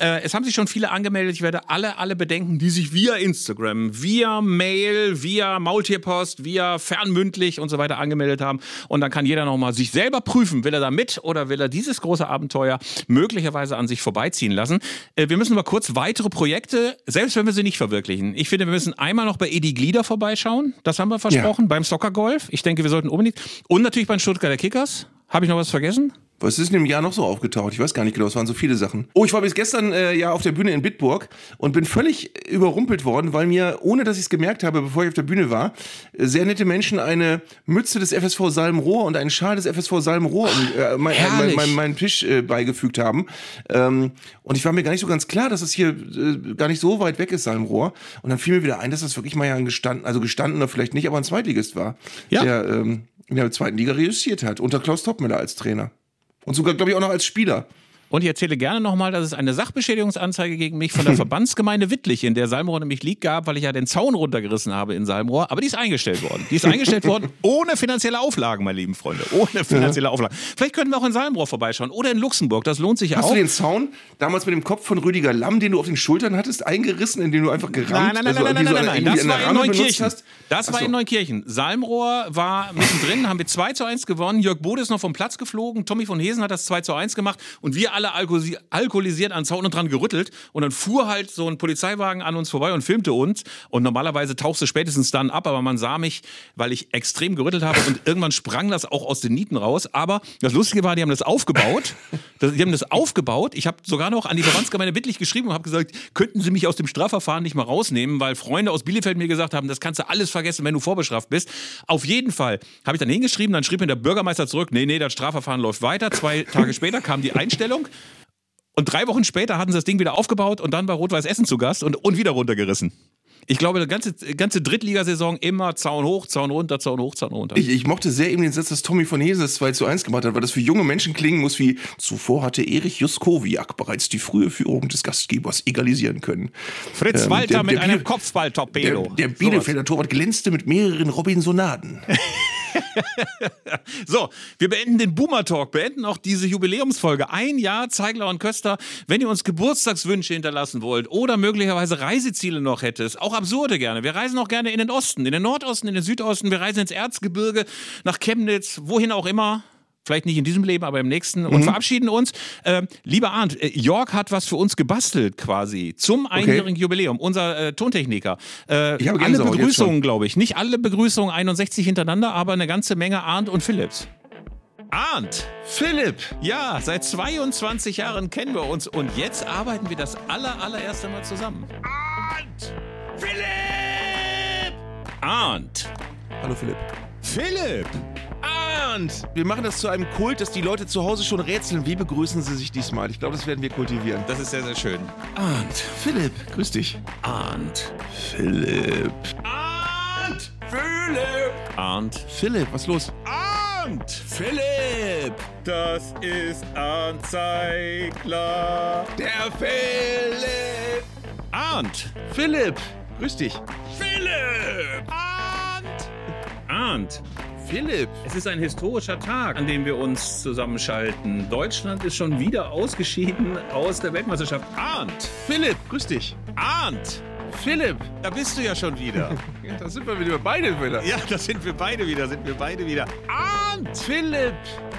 Speaker 1: Äh, es haben sich schon viele angemeldet. Ich werde alle, alle bedenken, die sich via Instagram, via Mail, via Maultierpost, via fernmündlich und so weiter angemeldet haben. Und dann kann jeder nochmal sich selber prüfen, will er da mit oder will er dieses große Abenteuer möglicherweise an sich vorbeiziehen lassen. Äh, wir müssen mal kurz weitere Projekte, selbst wenn wir sie nicht verwirklichen. Ich finde, wir müssen einmal noch bei Edi Glieder vorbeischauen. Das haben wir versprochen. Beim Soccer-Golf. Ich denke, wir sollten unbedingt. Und natürlich beim Stuttgarter Kickers. Habe ich noch was vergessen?
Speaker 2: Was ist in dem Jahr noch so aufgetaucht? Ich weiß gar nicht genau, es waren so viele Sachen. Oh, ich war bis gestern äh, ja auf der Bühne in Bitburg und bin völlig überrumpelt worden, weil mir, ohne dass ich es gemerkt habe, bevor ich auf der Bühne war, äh, sehr nette Menschen eine Mütze des FSV Salmrohr und einen Schal des FSV Salmrohr äh, mein, äh, mein, mein, meinen Tisch äh, beigefügt haben. Ähm, und ich war mir gar nicht so ganz klar, dass es hier äh, gar nicht so weit weg ist, Salmrohr. Und dann fiel mir wieder ein, dass das wirklich mal ja ein gestanden, also gestandener vielleicht nicht, aber ein Zweitligist war,
Speaker 1: Ja.
Speaker 2: der ähm, in der zweiten Liga reüssiert hat, unter Klaus Toppmüller als Trainer. Und sogar, glaube ich, auch noch als Spieler.
Speaker 1: Und ich erzähle gerne nochmal, dass es eine Sachbeschädigungsanzeige gegen mich von der Verbandsgemeinde Wittlich, in der Salmrohr nämlich liegt, gab, weil ich ja den Zaun runtergerissen habe in Salmrohr. Aber die ist eingestellt worden. Die ist eingestellt worden ohne finanzielle Auflagen, meine lieben Freunde. Ohne finanzielle Auflagen. Vielleicht könnten wir auch in Salmrohr vorbeischauen oder in Luxemburg. Das lohnt sich ja
Speaker 2: Hast
Speaker 1: auch.
Speaker 2: du den Zaun damals mit dem Kopf von Rüdiger Lamm, den du auf den Schultern hattest, eingerissen, indem du einfach gerammt
Speaker 1: Nein, nein, nein,
Speaker 2: also
Speaker 1: nein, nein,
Speaker 2: wie so
Speaker 1: nein, nein,
Speaker 2: irgendwie
Speaker 1: das war in
Speaker 2: hast?
Speaker 1: Das war in Neukirchen. Salmrohr war mittendrin, haben wir 2 zu 1 gewonnen. Jörg Bode ist noch vom Platz geflogen. Tommy von Hesen hat das 2 zu 1 gemacht und wir alle alkoholisi- alkoholisiert an Zaun und dran gerüttelt. Und dann fuhr halt so ein Polizeiwagen an uns vorbei und filmte uns. Und normalerweise tauchst du spätestens dann ab, aber man sah mich, weil ich extrem gerüttelt habe und irgendwann sprang das auch aus den Nieten raus. Aber das Lustige war, die haben das aufgebaut. Die haben das aufgebaut. Ich habe sogar noch an die Verbandsgemeinde Wittlich geschrieben und habe gesagt, könnten Sie mich aus dem Strafverfahren nicht mal rausnehmen, weil Freunde aus Bielefeld mir gesagt haben, das kannst du alles vergessen, wenn du vorbestraft bist. Auf jeden Fall habe ich dann hingeschrieben, dann schrieb mir der Bürgermeister zurück, nee, nee, das Strafverfahren läuft weiter. Zwei Tage später kam die Einstellung. Und drei Wochen später hatten sie das Ding wieder aufgebaut und dann war Rot-Weiß Essen zu Gast und, und wieder runtergerissen. Ich glaube, die ganze, ganze Drittligasaison immer Zaun hoch, Zaun runter, Zaun hoch, Zaun runter.
Speaker 2: Ich, ich mochte sehr eben den Satz, dass Tommy von Hese das 2 zu 1 gemacht hat, weil das für junge Menschen klingen muss wie zuvor hatte Erich Juskowiak bereits die frühe Führung des Gastgebers egalisieren können.
Speaker 1: Fritz
Speaker 2: ähm,
Speaker 1: Walter
Speaker 2: der-
Speaker 1: mit
Speaker 2: der
Speaker 1: einem
Speaker 2: Biel-
Speaker 1: Kopfballtorpedo.
Speaker 2: Der, der Bielefelder Torwart glänzte mit mehreren Robinsonaden.
Speaker 1: So, wir beenden den Boomer Talk, beenden auch diese Jubiläumsfolge. Ein Jahr Zeigler und Köster. Wenn ihr uns Geburtstagswünsche hinterlassen wollt oder möglicherweise Reiseziele noch hättest, auch absurde gerne. Wir reisen auch gerne in den Osten, in den Nordosten, in den Südosten. Wir reisen ins Erzgebirge, nach Chemnitz, wohin auch immer. Vielleicht nicht in diesem Leben, aber im nächsten. Und verabschieden uns. Ähm, lieber Arndt, äh, Jörg hat was für uns gebastelt quasi zum einjährigen Jubiläum. Unser äh, Tontechniker. Äh,
Speaker 2: Ich habe
Speaker 1: alle Begrüßungen, glaube ich. Nicht alle Begrüßungen 61 hintereinander, aber eine ganze Menge Arndt und Philips. Arndt!
Speaker 2: Philipp!
Speaker 1: Ja, seit 22 Jahren kennen wir uns und jetzt arbeiten wir das aller, allererste Mal zusammen. Arndt! Philipp! Arndt!
Speaker 2: Hallo Philipp.
Speaker 1: Philipp!
Speaker 2: Arndt! Wir machen das zu einem Kult, dass die Leute zu Hause schon rätseln. Wie begrüßen sie sich diesmal? Ich glaube, das werden wir kultivieren.
Speaker 1: Das ist sehr, sehr schön.
Speaker 2: Arndt! Philipp, grüß dich.
Speaker 1: Arndt!
Speaker 2: Philipp.
Speaker 1: Arndt! Philipp! Arndt!
Speaker 2: Philipp, was los?
Speaker 1: Arndt!
Speaker 2: Philipp!
Speaker 1: Das ist Arndt Zeigler!
Speaker 2: Der Philipp!
Speaker 1: Arndt!
Speaker 2: Philipp! Grüß dich.
Speaker 1: Philipp! Arndt! Arndt!
Speaker 2: Philipp!
Speaker 1: Es ist ein historischer Tag, an dem wir uns zusammenschalten. Deutschland ist schon wieder ausgeschieden aus der Weltmeisterschaft. Arndt!
Speaker 2: Philipp, grüß dich.
Speaker 1: Arndt!
Speaker 2: Philipp!
Speaker 1: Da bist du ja schon wieder.
Speaker 2: Ja, da sind wir wieder beide wieder.
Speaker 1: ja, da sind wir beide wieder, sind wir beide wieder. Arndt!
Speaker 2: Philipp!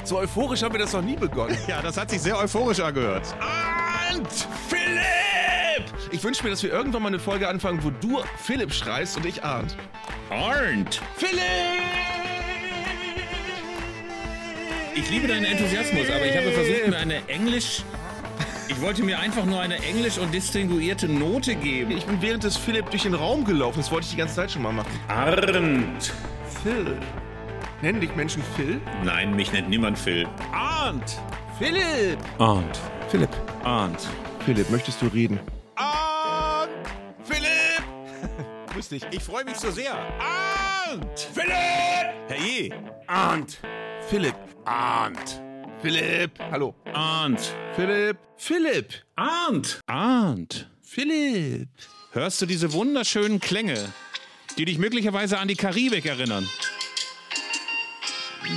Speaker 2: So euphorisch haben wir das noch nie begonnen.
Speaker 1: Ja, das hat sich sehr euphorisch angehört. Arndt!
Speaker 2: Philipp! Ich wünsche mir, dass wir irgendwann mal eine Folge anfangen, wo du Philipp schreist und ich Arndt.
Speaker 1: Arndt!
Speaker 2: Philipp!
Speaker 1: Ich liebe deinen Enthusiasmus, aber ich habe versucht, mir eine Englisch... Ich wollte mir einfach nur eine englisch und distinguierte Note geben.
Speaker 2: Ich bin während des Philipp durch den Raum gelaufen. Das wollte ich die ganze Zeit schon mal machen.
Speaker 1: Arndt!
Speaker 2: Phil. Nennen dich Menschen Phil?
Speaker 1: Nein, mich nennt niemand Phil. Arndt!
Speaker 2: Philipp!
Speaker 1: Arndt!
Speaker 2: Philipp.
Speaker 1: Arndt!
Speaker 2: Philipp, möchtest du reden?
Speaker 1: Arndt!
Speaker 2: Philipp! Grüß dich.
Speaker 1: Ich freue mich so sehr. Arndt! Philipp! Herrje!
Speaker 2: Arndt. Philipp.
Speaker 1: Arndt!
Speaker 2: Philipp. Hallo.
Speaker 1: Arndt!
Speaker 2: Philipp. Philipp.
Speaker 1: Arndt! Arndt!
Speaker 2: Philipp.
Speaker 1: Hörst du diese wunderschönen Klänge, die dich möglicherweise an die Karibik erinnern?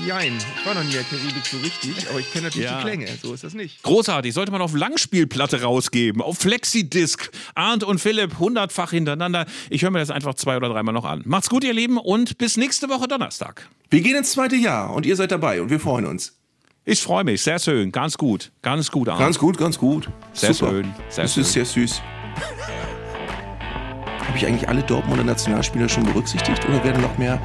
Speaker 2: Jein, ich war noch nie in der Karibik so richtig, aber ich kenne natürlich
Speaker 1: Ja.
Speaker 2: die Klänge. So ist das nicht.
Speaker 1: Großartig, sollte man auf Langspielplatte rausgeben, auf Flexidisc. Arndt und Philipp hundertfach hintereinander. Ich höre mir das einfach zwei oder dreimal noch an. Macht's gut, ihr Lieben, und bis nächste Woche Donnerstag.
Speaker 2: Wir gehen ins zweite Jahr und ihr seid dabei und wir freuen uns.
Speaker 1: Ich freue mich, sehr schön, ganz gut, ganz gut, Arndt.
Speaker 2: Ganz gut, ganz gut.
Speaker 1: Sehr
Speaker 2: Super.
Speaker 1: schön, sehr
Speaker 2: das
Speaker 1: schön.
Speaker 2: ist sehr süß. Habe ich eigentlich alle Dortmunder Nationalspieler schon berücksichtigt oder werden noch mehr?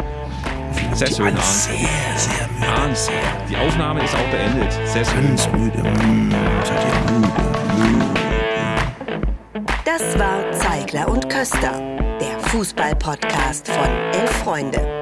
Speaker 1: Sehr schön, Arndt.
Speaker 2: sehr, sehr müde.
Speaker 1: Arndt, die Aufnahme ist auch beendet. Sehr schön.
Speaker 2: Ganz müde. Mm, seid ihr müde, müde.
Speaker 4: Das war Zeigler und Köster, der Fußball-Podcast von Elf Freunde.